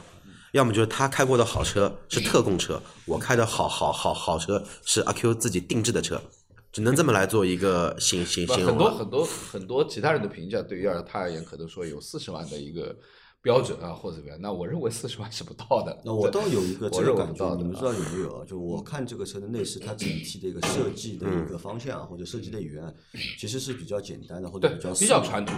要么就是他开过的好车是特供车，我开的好好好好车是阿 Q 自己定制的车，只能这么来做一个形形不形容。很多很多很多其他人的评价，对于而他而言，可能说有四十万的一个标准啊，或者怎么样。那我认为四十万是不到的。那我倒有一个这个感觉，你们知道有没有啊？就我看这个车的内饰，它整体的一个设计的一个方向或者设计的语言，其实是比较简单的，或者比较比较传统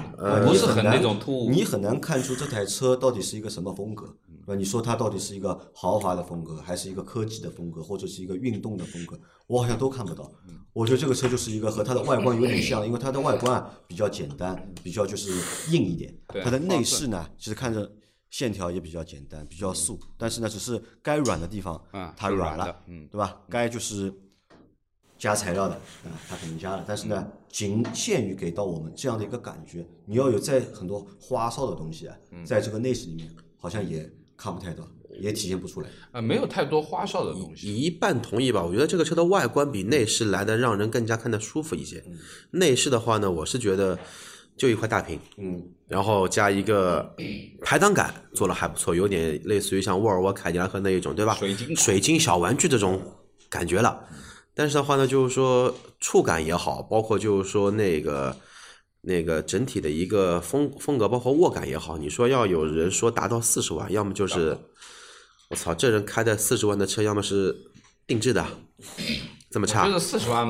不是很难那种突兀。你很难看出这台车到底是一个什么风格。嗯呃，你说它到底是一个豪华的风格，还是一个科技的风格，或者是一个运动的风格？我好像都看不到。嗯我觉得这个车就是一个和它的外观有点像，因为它的外观啊比较简单，比较就是硬一点。它的内饰呢，其实看着线条也比较简单，比较素，但是呢，只是该软的地方嗯它软了对吧？该就是加材料的，啊，它肯定加了，但是呢，仅限于给到我们这样的一个感觉。你要有在很多花哨的东西啊，在这个内饰里面好像也看不太到。也体现不出来。呃，没有太多花哨的东西。一半同意吧，我觉得这个车的外观比内饰来的让人更加看得舒服一些。内饰的话呢，我是觉得就一块大屏，嗯，然后加一个排档杆做的还不错，有点类似于像沃尔沃、凯迪拉克那一种，对吧？水晶水晶小玩具这种感觉了。但是的话呢，就是说触感也好，包括就是说那个那个整体的一个风风格，包括握感也好，你说要有人说达到四十万，要么就是我操，这人开的四十万的车，要么是定制的，这么差我觉。得四十万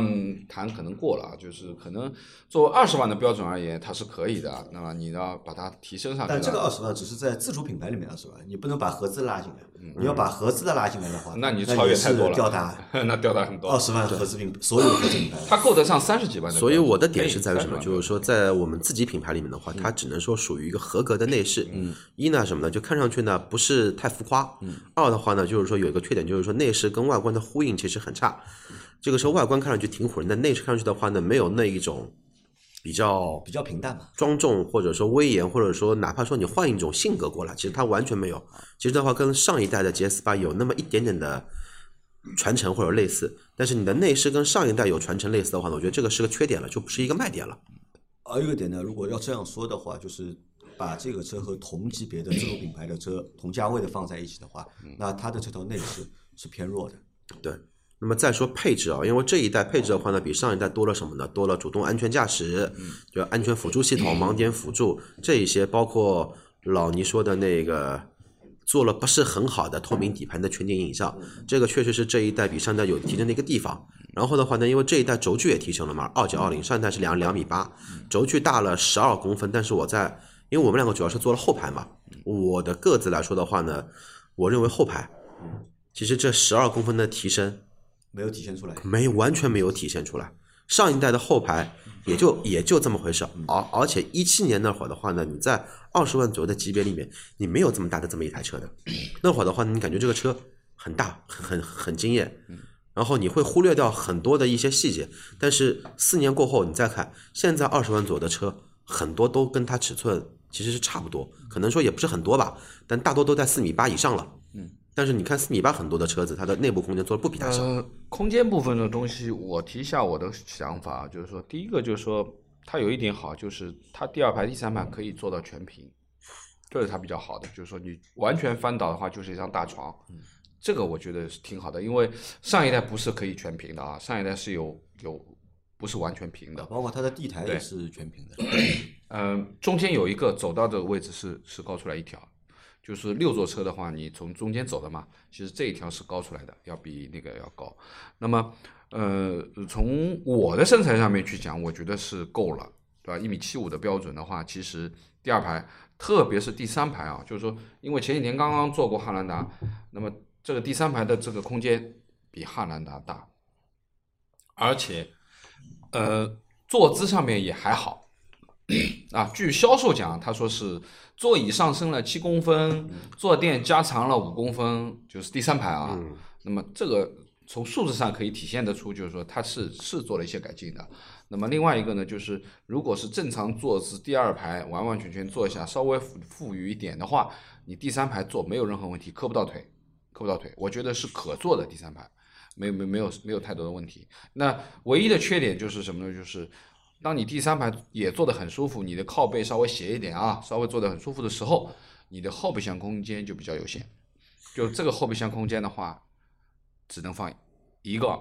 谈可能过了，啊，就是可能作为二十万的标准而言，它是可以的。那么你要把它提升上去。但这个二十万只是在自主品牌里面二十万，你不能把合资拉进来。你要把合资的拉进来的话，嗯那你超越太多了，吊打 那吊打很多二。十万合资品所有的合资品牌。它够得上三十几万的。所以我的点是在于什么？就是说，在我们自己品牌里面的话，它只能说属于一个合格的内饰。嗯，一呢什么呢？就看上去呢不是太浮夸。嗯。二的话呢，就是说有一个缺点，就是说内饰跟外观的呼应其实很差。这个时候外观看上去挺唬人的，内饰看上去的话呢，没有那一种比较比较平淡嘛，庄重，或者说威严，或者说哪怕说你换一种性格过来，其实它完全没有。其实的话，跟上一代的 GS 八有那么一点点的传承或者类似，但是你的内饰跟上一代有传承类似的话呢，我觉得这个是个缺点了，就不是一个卖点了。还有一个点呢，如果要这样说的话，就是把这个车和同级别的自主品牌的车同价位的放在一起的话，那它的这套内饰是偏弱的。对，那么再说配置啊，因为这一代配置的话呢，比上一代多了什么呢？多了主动安全驾驶，就安全辅助系统、盲点辅助这一些，包括老倪说的那个做了不是很好的透明底盘的全景影像，这个确实是这一代比上一代有提升的一个地方。然后的话呢，因为这一代轴距也提升了嘛，二九二零，上一代是两两米八，轴距大了十二公分，但是我在因为我们两个主要是做了后排嘛，我的个子来说的话呢，我认为后排其实这十二公分的提升没有体现出来。没完全没有体现出来。上一代的后排也就也就这么回事，而而且一七年那会儿的话呢，你在二十万左右的级别里面，你没有这么大的这么一台车的。那会儿的话，你感觉这个车很大，很很很惊艳，然后你会忽略掉很多的一些细节。但是四年过后，你再看现在二十万左右的车，很多都跟它尺寸其实是差不多，可能说也不是很多吧，但大多都在四米八以上了。嗯，但是你看四米八很多的车子，它的内部空间做的不比它小。呃，空间部分的东西，我提一下我的想法，就是说，第一个就是说，它有一点好，就是它第二排、第三排可以做到全屏，这是它比较好的。就是说，你完全翻倒的话，就是一张大床，这个我觉得是挺好的，因为上一代不是可以全屏的啊，上一代是有有不是完全平的，包括它的地台也是全平的。嗯，中间有一个走道的位置是是高出来一条，就是六座车的话，你从中间走的嘛，其实这一条是高出来的，要比那个要高。那么，呃，从我的身材上面去讲，我觉得是够了，对吧？一米七五的标准的话，其实第二排，特别是第三排啊，就是说，因为前几天刚刚做过汉兰达，那么这个第三排的这个空间比汉兰达大，而且，呃，坐姿上面也还好。啊，据销售讲，他说是座椅上升了七公分，坐垫加长了五公分，就是第三排啊。那么这个从数字上可以体现得出，就是说它是是做了一些改进的。那么另外一个呢，就是如果是正常坐姿，第二排完完全全坐下，稍微富富裕一点的话，你第三排坐没有任何问题，磕不到腿，磕不到腿，我觉得是可坐的第三排，没没有没有没有太多的问题。那唯一的缺点就是什么呢？就是当你第三排也坐得很舒服，你的靠背稍微斜一点啊，稍微坐得很舒服的时候，你的后备箱空间就比较有限。就这个后备箱空间的话，只能放一个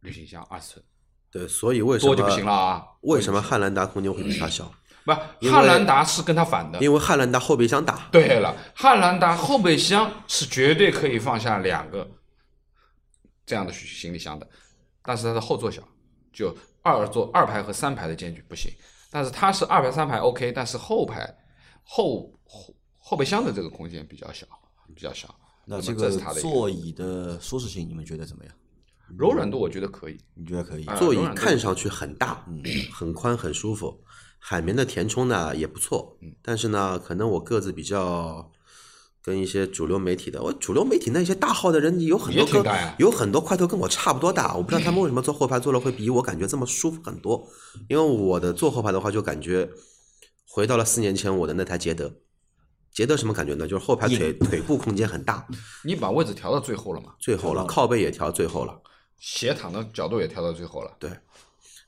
旅行箱二十寸，对，所以为什么多就不行了啊。为什么汉兰达空间会比它小？不，汉兰达是跟它反的。因为汉兰达后备箱大，对了，汉兰达后备箱是绝对可以放下两个这样的行李箱的，但是它的后座小，就二座二排和三排的间距不行。但是它是二排三排 OK，但是后排后后后备箱的这个空间比较小，比较小。那这个座椅的舒适性，你们觉得怎么样？柔软度，我觉得可以。你觉得可以？啊座椅看上去很大，嗯 很宽，很舒服。海绵的填充呢也不错，嗯但是呢，可能我个子比较跟一些主流媒体的，我主流媒体那些大号的人有很多跟有很多块头跟我差不多大，我不知道他们为什么坐后排坐了会比我感觉这么舒服很多。因为我的坐后排的话，就感觉回到了四年前我的那台捷德，捷德什么感觉呢？就是后排腿腿部空间很大，你把位置调到最后了嘛，最后了，靠背也调最后了。斜躺的角度也调到最后了。对，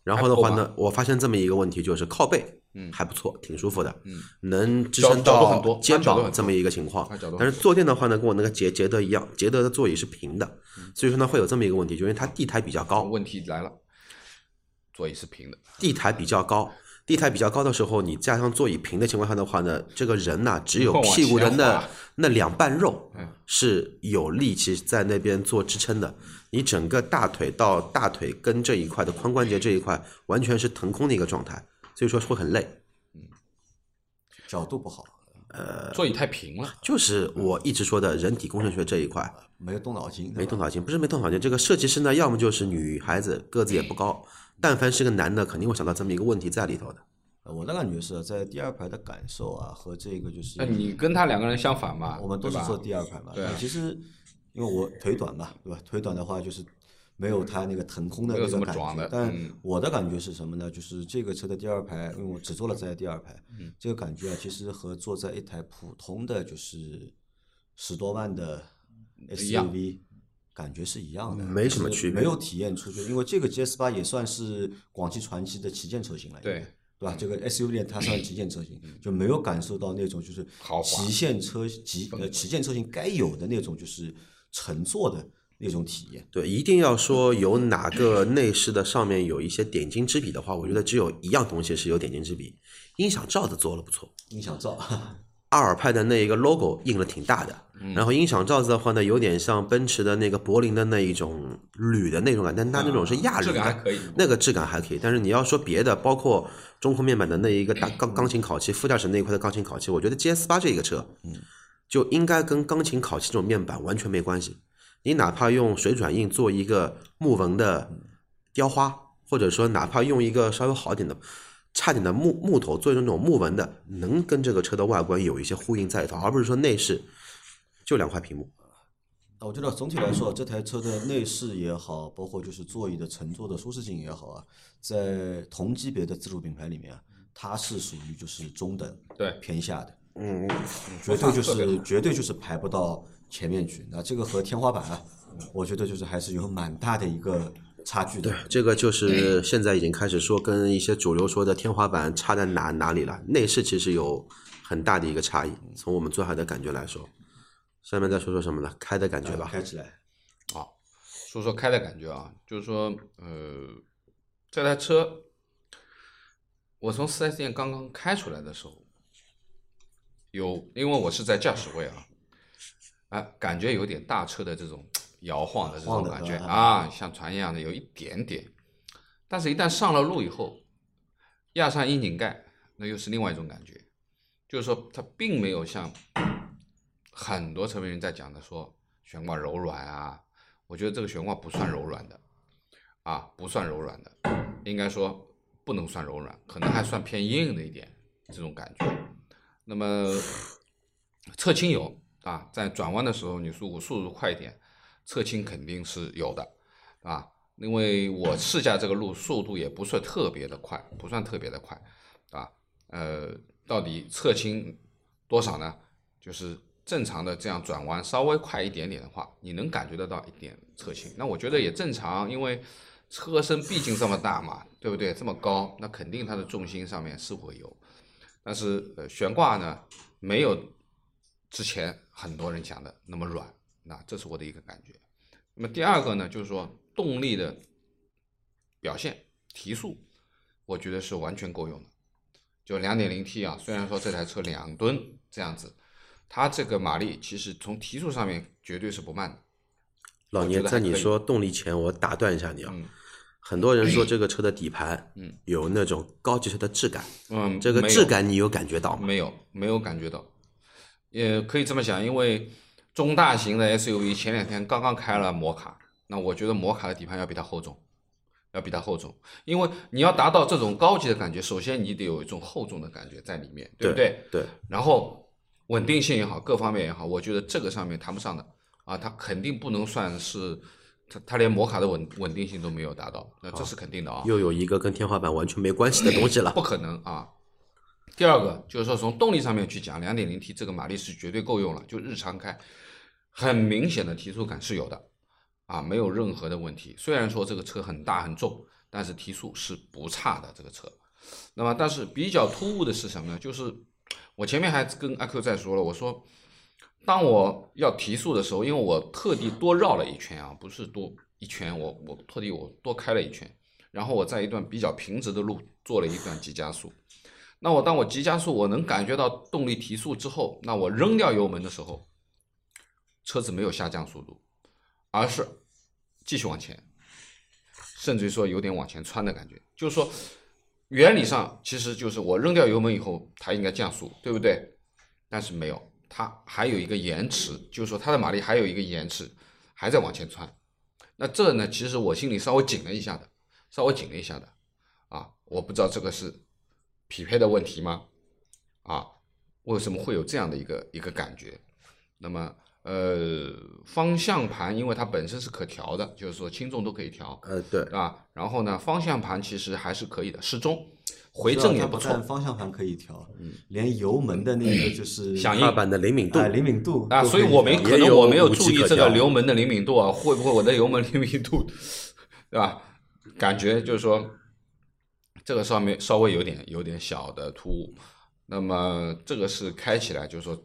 然后的话呢，我发现这么一个问题，就是靠背，嗯。还不错，挺舒服的，嗯，能支撑到肩膀这么一个情况。但是坐垫的话呢，跟我那个捷捷德一样，捷德的座椅是平的，嗯。所以说呢会有这么一个问题，就因为它地台比较高，问题来了，座椅是平的，地台比较高，地台比较高的时候，你加上座椅平的情况下的话呢，这个人呐、只有屁股的那那两半肉嗯。是有力气在那边做支撑的，你整个大腿到大腿根这一块的髋关节这一块完全是腾空的一个状态，所以说会很累。嗯角度不好，呃座椅太平了。就是我一直说的人体工程学这一块没有动脑筋，没动脑筋，不是没动脑筋，这个设计师呢，要么就是女孩子个子也不高，但凡是个男的，肯定会想到这么一个问题在里头的。呃我的感觉是在第二排的感受啊，和这个就是那你跟他两个人相反嘛？我们都是坐第二排嘛。对啊其实因为我腿短嘛，对吧？腿短的话就是没有它那个腾空的那个感觉的。但嗯我的感觉是什么呢？就是这个车的第二排，因为我只坐了在第二排，嗯这个感觉啊，其实和坐在一台普通的就是十多万的 SUV。感觉是一样的，没什么区别没有体验出去。因为这个 GS 八也算是广汽传祺的旗舰车型了，对，对吧？这个 SUV 里它算旗舰车型，就没有感受到那种就是豪华旗舰车旗呃旗舰车型该有的那种就是乘坐的那种体验。对，一定要说有哪个内饰的上面有一些点睛之笔的话，我觉得只有一样东西是有点睛之笔，音响罩子做的不错。音响罩，阿尔派的那一个 logo 印了挺大的，然后音响罩子的话呢，有点像奔驰的那个柏林的那一种铝的那种感，但它那种是亚铝的质感还可以，那个质感还可以。但是你要说别的，包括中控面板的那一个大钢钢琴烤漆，副驾驶那一块的钢琴烤漆，我觉得 GS 八这个车，嗯就应该跟钢琴烤漆这种面板完全没关系。你哪怕用水转印做一个木纹的雕花，或者说哪怕用一个稍微好点的、差点的木木头做一种那种木纹的，能跟这个车的外观有一些呼应在里头，而不是说内饰就两块屏幕。那我觉得总体来说，这台车的内饰也好，包括就是座椅的乘坐的舒适性也好啊，在同级别的自主品牌里面啊，它是属于就是中等对偏下的，嗯嗯，绝对就是绝对就是排不到前面去。那这个和天花板啊，我觉得就是还是有蛮大的一个差距的。这个就是现在已经开始说跟一些主流说的天花板差在哪哪里了，内饰其实有很大的一个差异。从我们坐下的感觉来说，下面再说说什么呢？开的感觉吧。开起来，好，说说开的感觉啊，就是说，呃，这台车，我从 4S 店刚刚开出来的时候，有，因为我是在驾驶位啊，啊，感觉有点大车的这种摇晃的这种感觉啊啊，像船一样的有一点点，但是一旦上了路以后，压上窨井盖，那又是另外一种感觉，就是说它并没有像很多车评人在讲的说悬挂柔软啊，我觉得这个悬挂不算柔软的，啊，不算柔软的，应该说不能算柔软，可能还算偏硬的一点这种感觉。那么侧倾有啊，在转弯的时候，你如果速度快一点，侧倾肯定是有的啊。因为我试驾这个路速度也不算特别的快，不算特别的快啊。呃，到底侧倾多少呢？就是正常的这样转弯稍微快一点点的话，你能感觉得到一点侧倾。那我觉得也正常，因为车身毕竟这么大嘛，对不对？这么高，那肯定它的重心上面是会有。但是呃，悬挂呢没有之前很多人讲的那么软，那这是我的一个感觉。那么第二个呢，就是说动力的表现提速，我觉得是完全够用的。就 2.0T 啊，虽然说这台车两吨这样子，它这个马力其实从提速上面绝对是不慢的。老聂，在你说动力前，我打断一下你啊。嗯很多人说这个车的底盘，嗯，有那种高级车的质感，嗯，这个质感你有感觉到吗？没有，没有感觉到，也可以这么讲，因为中大型的 SUV 前两天刚刚开了摩卡，那我觉得摩卡的底盘要比它厚重，要比它厚重，因为你要达到这种高级的感觉，首先你得有一种厚重的感觉在里面，对不对？对，然后稳定性也好，各方面也好，我觉得这个上面谈不上的啊，它肯定不能算是它它连摩卡的稳稳定性都没有达到，那这是肯定的啊。又有一个跟天花板完全没关系的东西了。不可能啊。第二个就是说从动力上面去讲，2 0 T 这个马力是绝对够用了，就日常开，很明显的提速感是有的，啊，没有任何的问题。虽然说这个车很大很重，但是提速是不差的这个车。那么，但是比较突兀的是什么呢？就是我前面还跟阿 Q 在说了，我说当我要提速的时候，因为我特地多绕了一圈啊，不是多一圈，我我特地我多开了一圈，然后我在一段比较平直的路做了一段急加速。那我当我急加速，我能感觉到动力提速之后，那我扔掉油门的时候，车子没有下降速度，而是继续往前，甚至于说有点往前窜的感觉，就是说。原理上其实就是我扔掉油门以后，它应该降速，对不对？但是没有，它还有一个延迟，就是说它的马力还有一个延迟，还在往前窜。那这呢，其实我心里稍微紧了一下的，稍微紧了一下的，啊，我不知道这个是匹配的问题吗？啊，为什么会有这样的一个一个感觉？那么。呃，方向盘因为它本身是可调的，就是说轻重都可以调。呃，对，啊，然后呢，方向盘其实还是可以的，适中，回正也不错。方向盘可以调，连油门的那个就是响应板的灵敏度，灵敏度啊，所以我没可能我没有注意这个油门的灵敏度啊，会不会我的油门灵敏度，对吧？感觉就是说这个上面稍微有点有点小的突兀，那么这个是开起来就是说。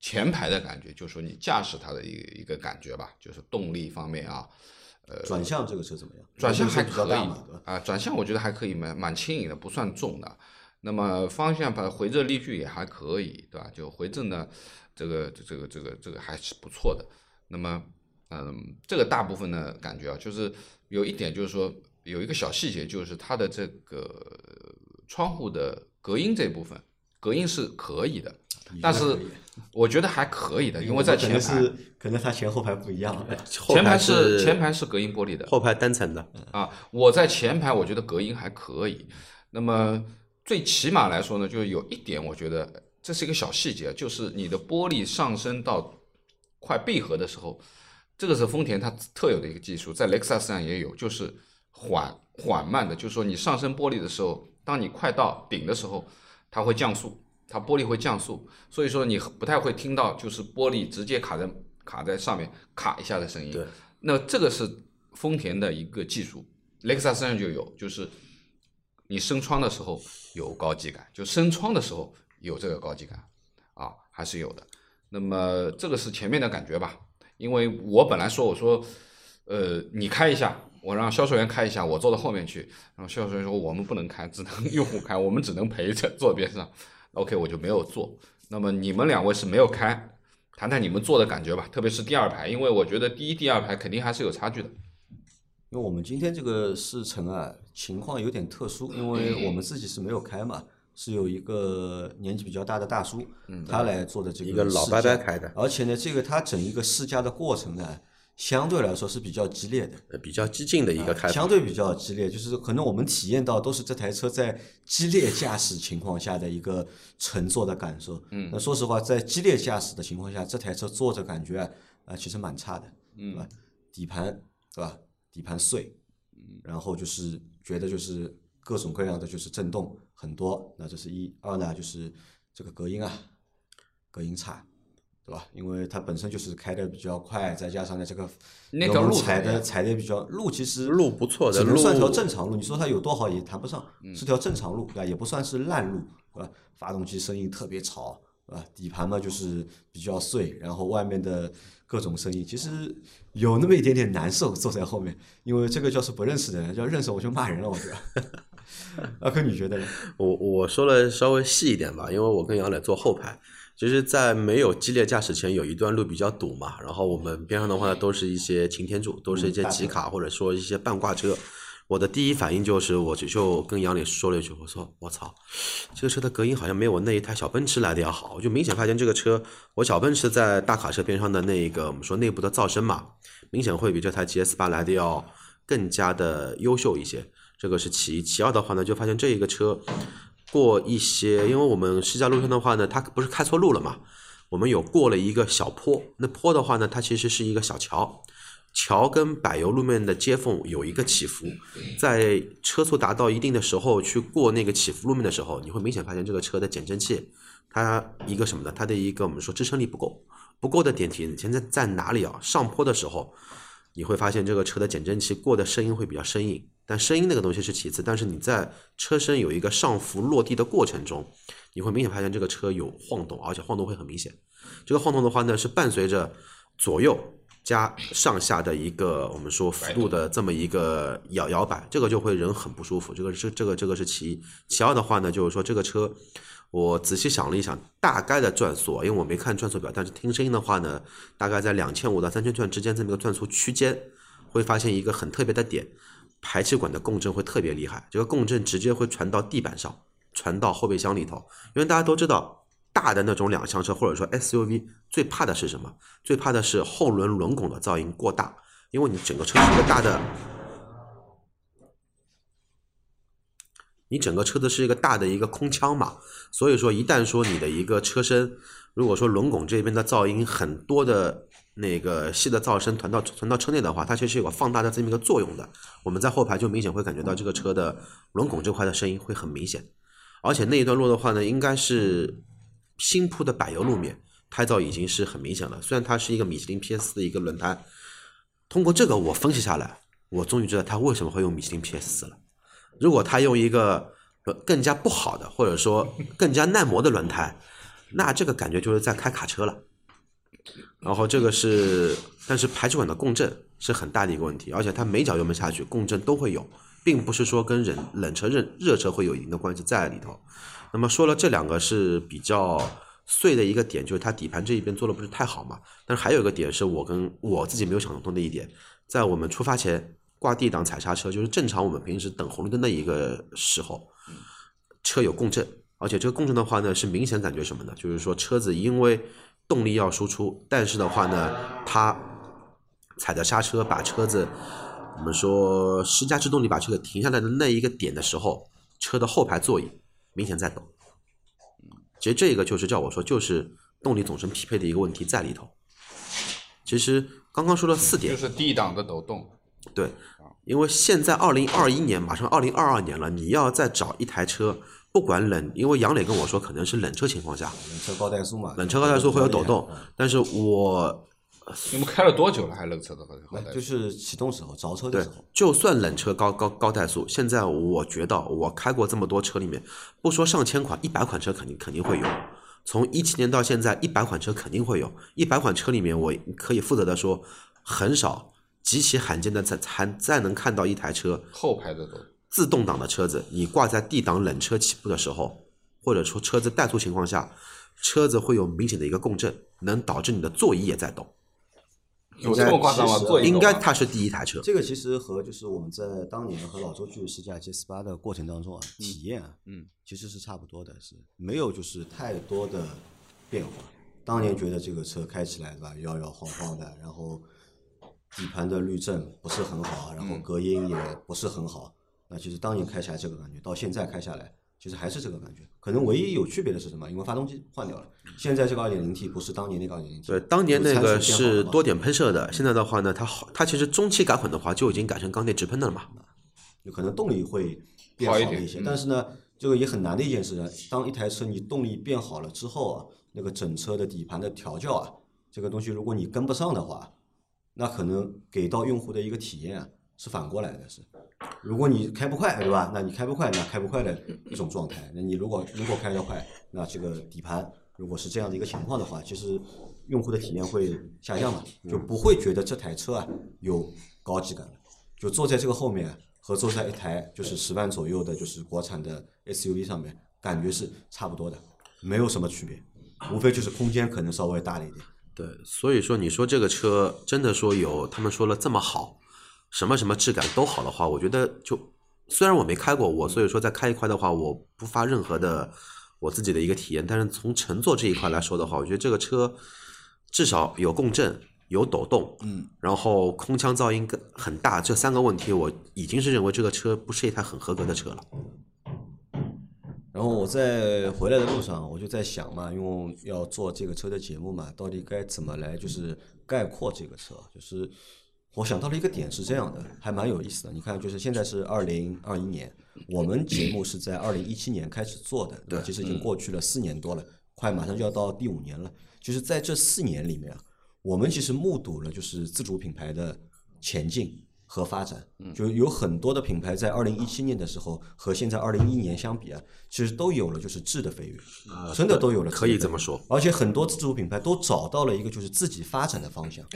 前排的感觉，就是说你驾驶它的一个一个感觉吧，就是动力方面啊，呃，转向这个车怎么样？转向还可以嘛，啊，转向我觉得还可以，蛮蛮轻盈的，不算重的。那么方向盘回正力矩也还可以，对吧？就回正呢，这个这个这个这个还是不错的。那么，嗯，这个大部分的感觉啊，就是有一点就是说有一个小细节，就是它的这个窗户的隔音这部分，隔音是可以的。但是我觉得还可以的，因为在前排，可能它前后排不一样。前排是前排是隔音玻璃的，后排单层的啊。我在前排，我觉得隔音还可以。那么最起码来说呢，就是有一点，我觉得这是一个小细节，就是你的玻璃上升到快闭合的时候，这个是丰田它特有的一个技术，在雷克萨斯上也有，就是缓缓慢的，就是说你上升玻璃的时候，当你快到顶的时候，它会降速。它玻璃会降速，所以说你不太会听到就是玻璃直接卡在卡在上面卡一下的声音。对，那这个是丰田的一个技术，雷克萨斯上就有，就是你升窗的时候有高级感，就升窗的时候有这个高级感啊，还是有的。那么这个是前面的感觉吧，因为我本来说我说，呃，你开一下，我让销售员开一下，我坐到后面去，然后销售员说我们不能开，只能 用户开，我们只能陪着坐边上。OK，我就没有坐。那么你们两位是没有开，谈谈你们坐的感觉吧，特别是第二排，因为我觉得第一、第二排肯定还是有差距的。因为我们今天这个试乘啊，情况有点特殊，因为我们自己是没有开嘛，是有一个年纪比较大的大叔，他来做的这个一个老伯伯开的，而且呢，这个他整一个试驾的过程呢。相对来说是比较激烈的，比较激进的一个开相对比较激烈，就是可能我们体验到都是这台车在激烈驾驶情况下的一个乘坐的感受。嗯，那说实话，在激烈驾驶的情况下，这台车坐着感觉啊，其实蛮差的，嗯，对吧？底盘对吧？底盘碎，然后就是觉得就是各种各样的就是震动很多，那这是一二呢，就是这个隔音啊，隔音差。对吧？因为它本身就是开的比较快，再加上呢这个那条路踩的踩的比较路，其实路不错的，只能算条正常路。你说它有多好也谈不上，是条正常路，对吧？也不算是烂路，对吧？发动机声音特别吵，对吧？底盘嘛就是比较碎，然后外面的各种声音，其实有那么一点点难受。坐在后面，因为这个要是不认识的人，要认识我就骂人了，我觉得。阿坤，你觉得呢？我我说的稍微细一点吧，因为我跟杨磊坐后排。其实，在没有激烈驾驶前，有一段路比较堵嘛，然后我们边上的话都是一些擎天柱，都是一些集卡或者说一些半挂车。我的第一反应就是，我就就跟杨磊说了一句，我说我操，这个车的隔音好像没有我那一台小奔驰来的要好。我就明显发现这个车，我小奔驰在大卡车边上的那个我们说内部的噪声嘛，明显会比这台 GS 八来的要更加的优秀一些。这个是其一，其二的话呢，就发现这一个车。过一些，因为我们试驾路线的话呢，它不是开错路了嘛？我们有过了一个小坡，那坡的话呢，它其实是一个小桥。桥跟柏油路面的接缝有一个起伏，在车速达到一定的时候去过那个起伏路面的时候，你会明显发现这个车的减震器，它一个什么呢？它的一个我们说支撑力不够，不够的点体现在在哪里啊？上坡的时候，你会发现这个车的减震器过的声音会比较生硬，但声音那个东西是其次，但是你在车身有一个上浮落地的过程中，你会明显发现这个车有晃动，而且晃动会很明显。这个晃动的话呢，是伴随着左右加上下的一个我们说幅度的这么一个摇摇摆，这个就会人很不舒服。这个是这个这个是其一，其二的话呢，就是说这个车，我仔细想了一想，大概的转速，因为我没看转速表，但是听声音的话呢，大概在两千五到三千转之间这么一个转速区间，会发现一个很特别的点，排气管的共振会特别厉害，这个共振直接会传到地板上，传到后备箱里头，因为大家都知道。大的那种两厢车或者说 SUV 最怕的是什么？最怕的是后轮轮拱的噪音过大，因为你整个车是一个大的，你整个车子是一个大的一个空腔嘛，所以说一旦说你的一个车身，如果说轮拱这边的噪音很多的那个细的噪声传到传到车内的话，它其实有个放大的这么一个作用的。我们在后排就明显会感觉到这个车的轮拱这块的声音会很明显，而且那一段路的话呢，应该是。新铺的柏油路面胎噪已经是很明显了，虽然它是一个米其林 PS 的一个轮胎，通过这个我分析下来，我终于知道它为什么会用米其林 PS 四了。如果它用一个更加不好的或者说更加耐磨的轮胎，那这个感觉就是在开卡车了。然后这个是，但是排气管的共振是很大的一个问题，而且它每脚油门下去共振都会有，并不是说跟冷冷车热热车会有一定的关系在里头。那么说了，这两个是比较碎的一个点，就是它底盘这一边做的不是太好嘛。但是还有一个点是我跟我自己没有想通的一点，在我们出发前挂 D 档踩刹车，就是正常我们平时等红绿灯的一个时候，车有共振，而且这个共振的话呢，是明显感觉什么呢？就是说车子因为动力要输出，但是的话呢，它踩着刹车把车子，我们说施加制动力把车子停下来的那一个点的时候，车的后排座椅。明显在抖，其实这个就是叫我说，就是动力总成匹配的一个问题在里头。其实刚刚说了四点，就是 D 档的抖动。对，因为现在二零二一年，马上二零二二年了，你要再找一台车，不管冷，因为杨磊跟我说，可能是冷车情况下，冷车高怠速嘛，冷车高怠速会有抖动，但是我。你们开了多久了？还冷车的？就是启动时候着车的时候。就算冷车高高高怠速，现在我觉得我开过这么多车里面，不说上千款，一百款车肯定肯定会有。从一七年到现在，一百款车肯定会有。一百款车里面，我可以负责的说，很少，极其罕见的才才再能看到一台车后排的自动挡的车子，你挂在 D 档冷车起步的时候，或者说车子怠速情况下，车子会有明显的一个共振，能导致你的座椅也在动。有这么夸张吗？应该它是第一台车。这个其实和就是我们在当年和老周去试驾 G 四八的过程当中啊，体验啊，嗯，其实是差不多的，是没有就是太多的变化。当年觉得这个车开起来对吧，摇摇晃晃的，然后底盘的滤震不是很好，然后隔音也不是很好。那其实当年开起来这个感觉，到现在开下来。其实还是这个感觉，可能唯一有区别的是什么？因为发动机换掉了，现在这个二点零 T 不是当年那个二点零 T。对，当年那个是多点喷射的，现在的话呢，它好，它其实中期改款的话就已经改成缸内直喷的了嘛。有可能动力会变好一些，但是呢，这个也很难的一件事。当一台车你动力变好了之后啊，那个整车的底盘的调教啊，这个东西如果你跟不上的话，那可能给到用户的一个体验啊是反过来的，是。如果你开不快，对吧？那你开不快，那开不快的一种状态。那你如果如果开得快，那这个底盘如果是这样的一个情况的话，其实用户的体验会下降嘛，就不会觉得这台车啊有高级感了。就坐在这个后面和坐在一台就是十万左右的，就是国产的 SUV 上面，感觉是差不多的，没有什么区别，无非就是空间可能稍微大了一点。对，所以说你说这个车真的说有他们说了这么好。什么什么质感都好的话，我觉得就虽然我没开过，我所以说再开一块的话，我不发任何的我自己的一个体验。但是从乘坐这一块来说的话，我觉得这个车至少有共振、有抖动，嗯，然后空腔噪音很大，这三个问题我已经是认为这个车不是一台很合格的车了。然后我在回来的路上，我就在想嘛，因为要做这个车的节目嘛，到底该怎么来就是概括这个车，就是。我想到了一个点是这样的，还蛮有意思的。你看，就是现在是二零二一年，我们节目是在二零一七年开始做的，对吧？其实已经过去了四年多了，快马上就要到第五年了。就是在这四年里面啊，我们其实目睹了就是自主品牌的前进和发展。就有很多的品牌在二零一七年的时候和现在二零一一年相比啊，其实都有了就是质的飞跃，真的都有了可以这么说。而且很多自主品牌都找到了一个就是自己发展的方向，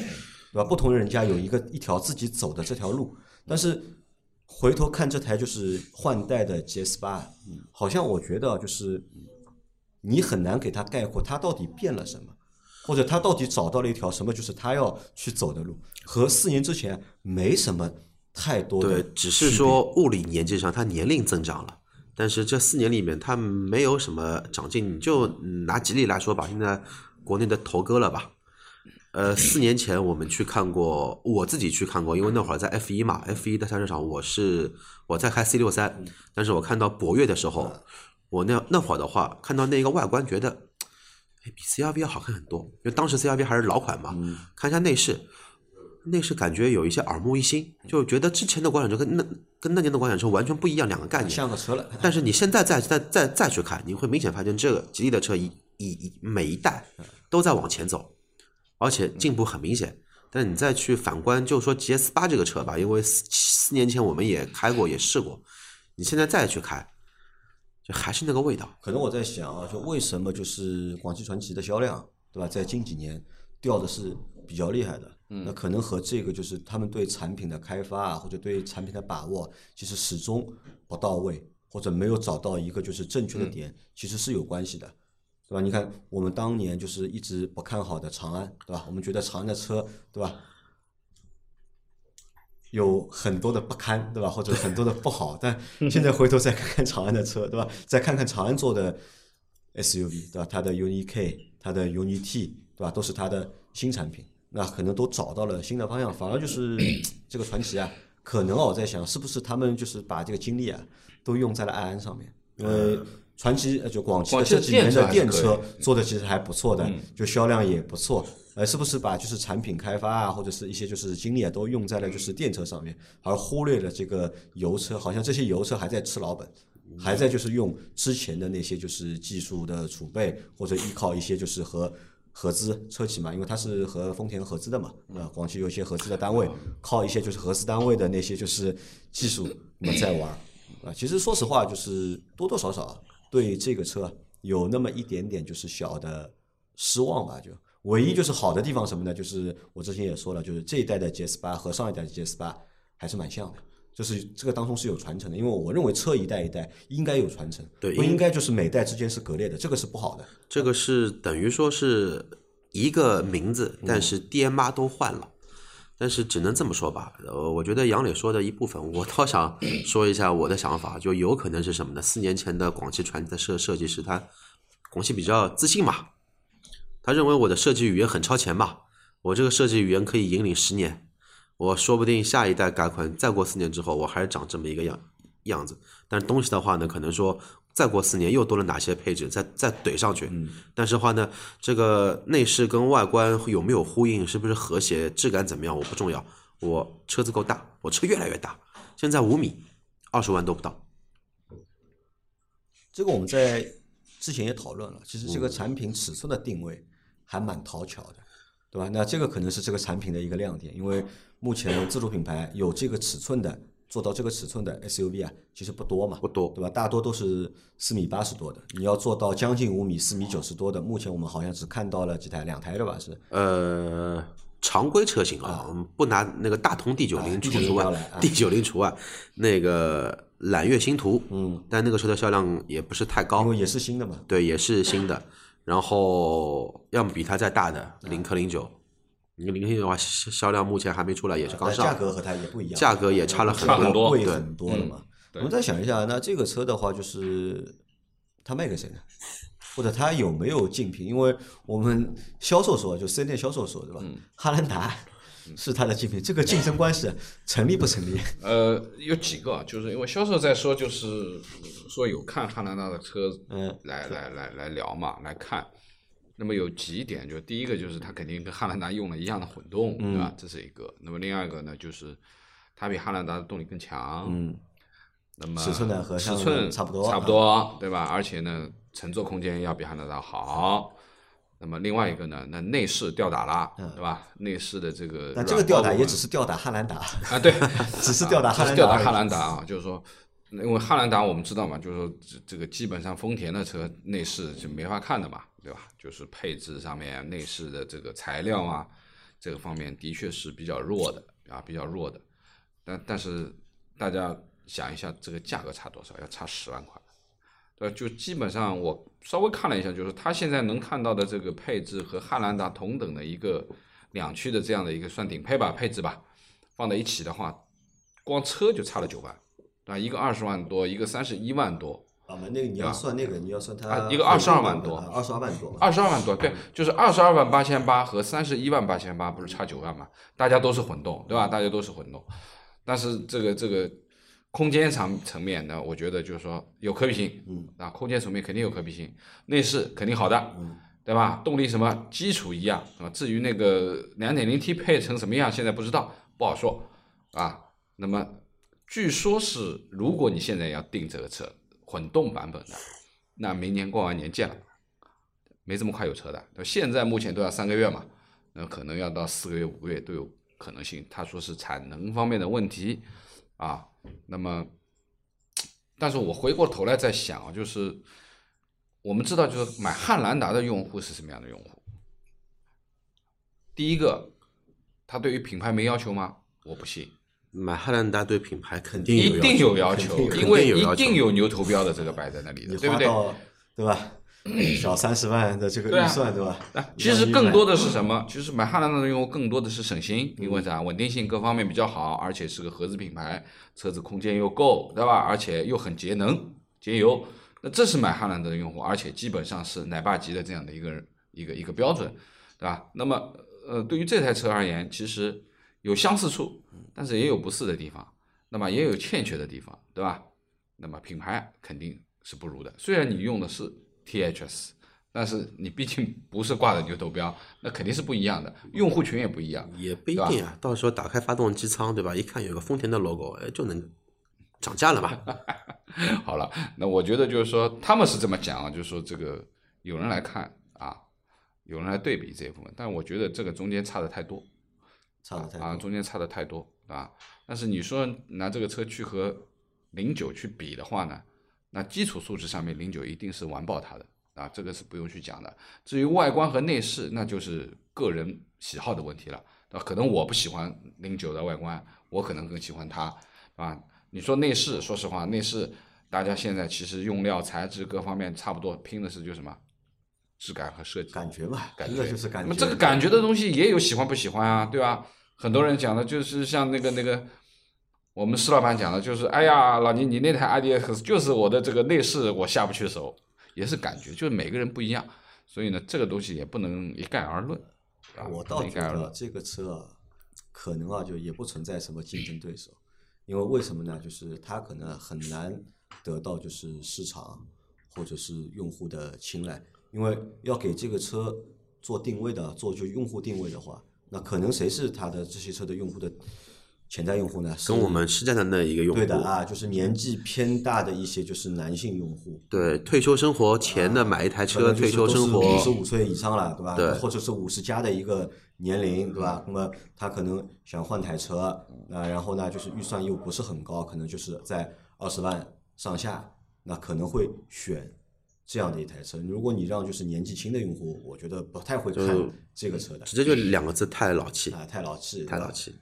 对吧？不同人家有一个一条自己走的这条路，但是回头看这台就是换代的 GS 八，好像我觉得就是你很难给它概括它到底变了什么，或者它到底找到了一条什么就是它要去走的路，和四年之前没什么太多的对，只是说物理年纪上它年龄增长了，但是这四年里面它没有什么长进。你就拿吉利来说吧，现在国内的头哥了吧？呃，四年前我们去看过，我自己去看过，因为那会儿在 F 一嘛，F 一的赛车场，我是我在开 C 六三，但是我看到博越的时候，我那那会儿的话，看到那个外观，觉得，哎，比 CRV 要好看很多，因为当时 CRV 还是老款嘛，看一下内饰，内饰感觉有一些耳目一新，就觉得之前的国产车跟那跟那年的国产车完全不一样，两个概念。像个车了。但是你现在再再再再去看，你会明显发现这个吉利的车一一一每一代都在往前走，而且进步很明显。但你再去反观，就说 GS 八这个车吧，因为四四年前我们也开过，也试过，你现在再去开，就还是那个味道。可能我在想啊，就为什么就是广汽传祺的销量，对吧？在近几年掉的是比较厉害的。嗯，那可能和这个就是他们对产品的开发啊，或者对产品的把握，其实始终不到位，或者没有找到一个就是正确的点，其实是有关系的，对吧？你看我们当年就是一直不看好的长安，对吧？我们觉得长安的车，对吧？有很多的不堪，对吧？或者很多的不好，但现在回头再看看长安的车，对吧？再看看长安做的 SUV，对吧？它的 UNI K，它的 UNI T，对吧？都是它的新产品，那可能都找到了新的方向。反而就是 这个传祺啊，可能哦在想，是不是他们就是把这个精力啊都用在了爱安上面？因为传奇呃就广汽的这几年的电车做的其实还不错的，就销量也不错。呃，是不是把就是产品开发啊，或者是一些就是精力啊，都用在了就是电车上面，而忽略了这个油车？好像这些油车还在吃老本，还在就是用之前的那些就是技术的储备，或者依靠一些就是和合资车企嘛，因为它是和丰田合资的嘛，呃，广汽有一些合资的单位，靠一些就是合资单位的那些就是技术那么在玩儿啊。其实说实话，就是多多少少对这个车有那么一点点就是小的失望吧，就。唯一就是好的地方什么呢？就是我之前也说了，就是这一代的 GS 八和上一代的 GS 八还是蛮像的，就是这个当中是有传承的。因为我认为车一代一代应该有传承，对不应该就是每代之间是割裂的，这个是不好的。这个是等于说是一个名字，但是爹妈都换了。但是只能这么说吧，呃，我觉得杨磊说的一部分，我倒想说一下我的想法，就有可能是什么呢？四年前的广汽传祺的设设计师，他广汽比较自信嘛，他认为我的设计语言很超前嘛，我这个设计语言可以引领十年，我说不定下一代改款再过四年之后，我还是长这么一个样样子。但是东西的话呢，可能说再过四年又多了哪些配置，再再怼上去。但是话呢，这个内饰跟外观有没有呼应，是不是和谐，质感怎么样，我不重要。我车子够大，我车越来越大，现在五米，二十万都不到。这个我们在之前也讨论了，其实这个产品尺寸的定位还蛮讨巧的，对吧？那这个可能是这个产品的一个亮点，因为目前自主品牌有这个尺寸的做到这个尺寸的 SUV 啊，其实不多嘛，不多。对吧？大多都是四米八十多的，你要做到将近五米、四米九十多的，目前我们好像只看到了几台，两台对吧？是？呃，常规车型啊，我们不拿那个大通 D 九啊零 D90 除除外，D 九零除 外，那个揽月星途，嗯，但那个车的销量也不是太高。因，为也是新的嘛，对，也是新的。然后要么比它再大的领克零九，你零克零九的话销销量目前还没出来，也是刚上，价格和它也不一样，价格也差了很多贵很多了嘛。对我们再想一下，那这个车的话，就是它卖给谁呢？或者它有没有竞品？因为我们销售说，就四 S 店销售说，对吧？嗯哈兰达是它的竞品，这个竞争关系成立不成立？呃，有几个啊，就是因为销售在说，就是说有看哈兰达的车，嗯，来来来来聊嘛，来看。那么有几点，就第一个就是它肯定跟汉兰达用了一样的混动，对吧？这是一个。那么另外一个呢，就是它比汉兰达的动力更强，嗯，那么尺寸呢和尺寸差不多差不多，对吧？而且呢，乘坐空间要比汉兰达好。那么另外一个呢，那内饰吊打了，对吧？内饰的这个软但这个吊打也只是吊打汉兰达，啊，对，只是吊打汉兰达吊打汉兰达啊，就是说，因为汉兰达我们知道嘛，就是说这这个基本上丰田的车内饰就没法看的嘛，对吧？就是配置上面内饰的这个材料啊，这个方面的确是比较弱的啊，比较弱的。但但是大家想一下，这个价格差多少？要差十万块。对吧，就基本上我稍微看了一下，就是它现在能看到的这个配置和汉兰达同等的一个两驱的这样的一个算顶配吧配置吧，放在一起的话，光车就差了九万，对？一个二十万多，一个三十一万多，啊，那个你要算那个，你要算它啊一个二十二万多二十二万多嘛，二十二万多，对，就是二十二万八千八和三十一万八千八，不是差九万吗？大家都是混动，对吧？大家都是混动，但是这个这个空间层层面呢，我觉得就是说有可比性，嗯，啊，空间层面肯定有可比性，内饰肯定好的，嗯，对吧？动力什么基础一样啊，至于那个两点零 T 配成什么样，现在不知道，不好说啊。那么据说是，如果你现在要订这个车混动版本的，那明年过完年见了。没这么快有车的，现在目前都要三个月嘛，那可能要到四个月、五个月都有可能性。他说是产能方面的问题啊，那么，但是我回过头来再想啊，就是我们知道，就是买汉兰达的用户是什么样的用户？第一个，他对于品牌没要求吗？我不信，买汉兰达对品牌肯定有一定有要要求，因为一定有牛头标的这个摆在那里的，对不对？对吧？小三十万的这个预算对吧？啊，其实更多的是什么？其实买汉兰达的用户更多的是省心，因为啥？稳定性各方面比较好，而且是个合资品牌，车子空间又够，对吧？而且又很节能、节油，那这是买汉兰达的用户，而且基本上是奶爸级的这样的一个一个一个标准，对吧？那么呃，对于这台车而言，其实有相似处，但是也有不是的地方，那么也有欠缺的地方，对吧？那么品牌肯定是不如的，虽然你用的是 THS，但是你毕竟不是挂的牛头标，那肯定是不一样的，用户群也不一样。也不一定啊。到时候打开发动机舱，对吧？一看有个丰田的 logo，哎，就能涨价了嘛。好了，那我觉得就是说他们是这么讲啊，就是说这个有人来看啊，有人来对比这一部分，但我觉得这个中间差的太多啊，差的太多。中间差的太多啊。但是你说拿这个车去和零九去比的话呢，那基础素质上面零九一定是完爆它的啊，这个是不用去讲的。至于外观和内饰，那就是个人喜好的问题了，那？可能我不喜欢零九的外观，我可能更喜欢它啊。你说内饰，说实话，内饰大家现在其实用料、材质各方面差不多，拼的是就什么质感和设计。感觉嘛，感觉就是感觉。那么这个感觉的东西也有喜欢不喜欢啊，对吧？很多人讲的就是像那个那个，我们施老板讲的，就是哎呀，老倪你那台 IDX 就是我的这个内饰我下不去手，也是感觉，就是每个人不一样，所以呢，这个东西也不能一概而论。啊我倒觉。得这个车啊，可能啊就也不存在什么竞争对手，因为为什么呢？就是它可能很难得到就是市场或者是用户的青睐，因为要给这个车做定位的，做就用户定位的话，那可能谁是他的这些车的用户的潜在用户呢？跟我们市站的那一个用户，对的啊，就是年纪偏大的一些就是男性用户，对退休生活前的买一台车，退休生活，五十五岁以上了，对吧？对或者是五十加的一个年龄，对吧？那么他可能想换台车，啊、然后呢，就是预算又不是很高，可能就是在二十万上下，那可能会选这样的一台车。如果你让就是年纪轻的用户，我觉得不太会看这个车的，直接就两个字：太老气，啊，太老气，太老气。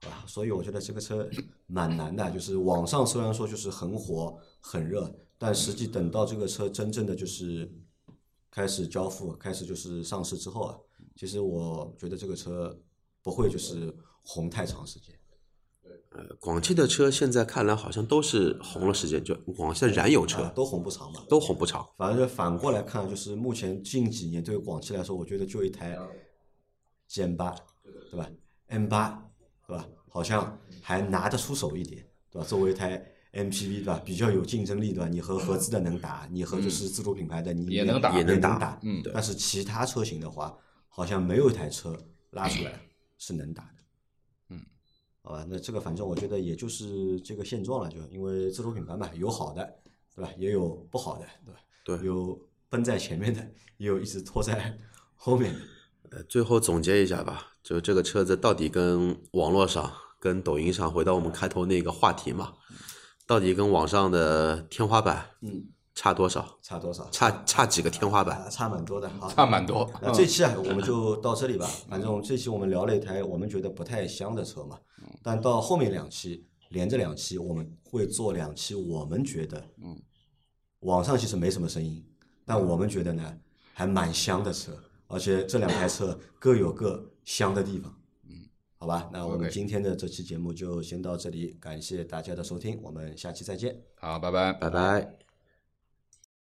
啊，所以我觉得这个车蛮难的，就是网上虽然说就是很火很热，但实际等到这个车真正的就是开始交付、开始就是上市之后啊，其实我觉得这个车不会就是红太长时间。呃，广汽的车现在看来好像都是红了时间，就广汽的燃油车啊，都红不长嘛。都红不长。反正就反过来看，就是目前近几年对于广汽来说，我觉得就一台 GM 八，对吧？M 八，对吧？好像还拿得出手一点，对吧？作为一台 MPV 对吧？比较有竞争力对吧？你和合资的能打，你和就是自主品牌的你也能打也能打打。嗯但是其他车型的话，好像没有一台车拉出来 是能打的。嗯，好吧，那这个反正我觉得也就是这个现状了，就因为自主品牌嘛，有好的，对吧？也有不好的，对吧？对有奔在前面的，也有一直拖在后面的。呃，最后总结一下吧，就这个车子到底跟网络上、跟抖音上，回到我们开头那个话题嘛，到底跟网上的天花板嗯，差多少？差多少？差差几个天花板？啊，差蛮多的。好，差蛮多。那这期啊，我们就到这里吧。反正这期我们聊了一台我们觉得不太香的车嘛，但到后面两期连着两期，我们会做两期我们觉得，嗯，网上其实没什么声音，但我们觉得呢还蛮香的车，而且这两台车各有各香的地方。嗯，好吧，那我们今天的这期节目就先到这里，感谢大家的收听，我们下期再见。好，拜拜。拜拜。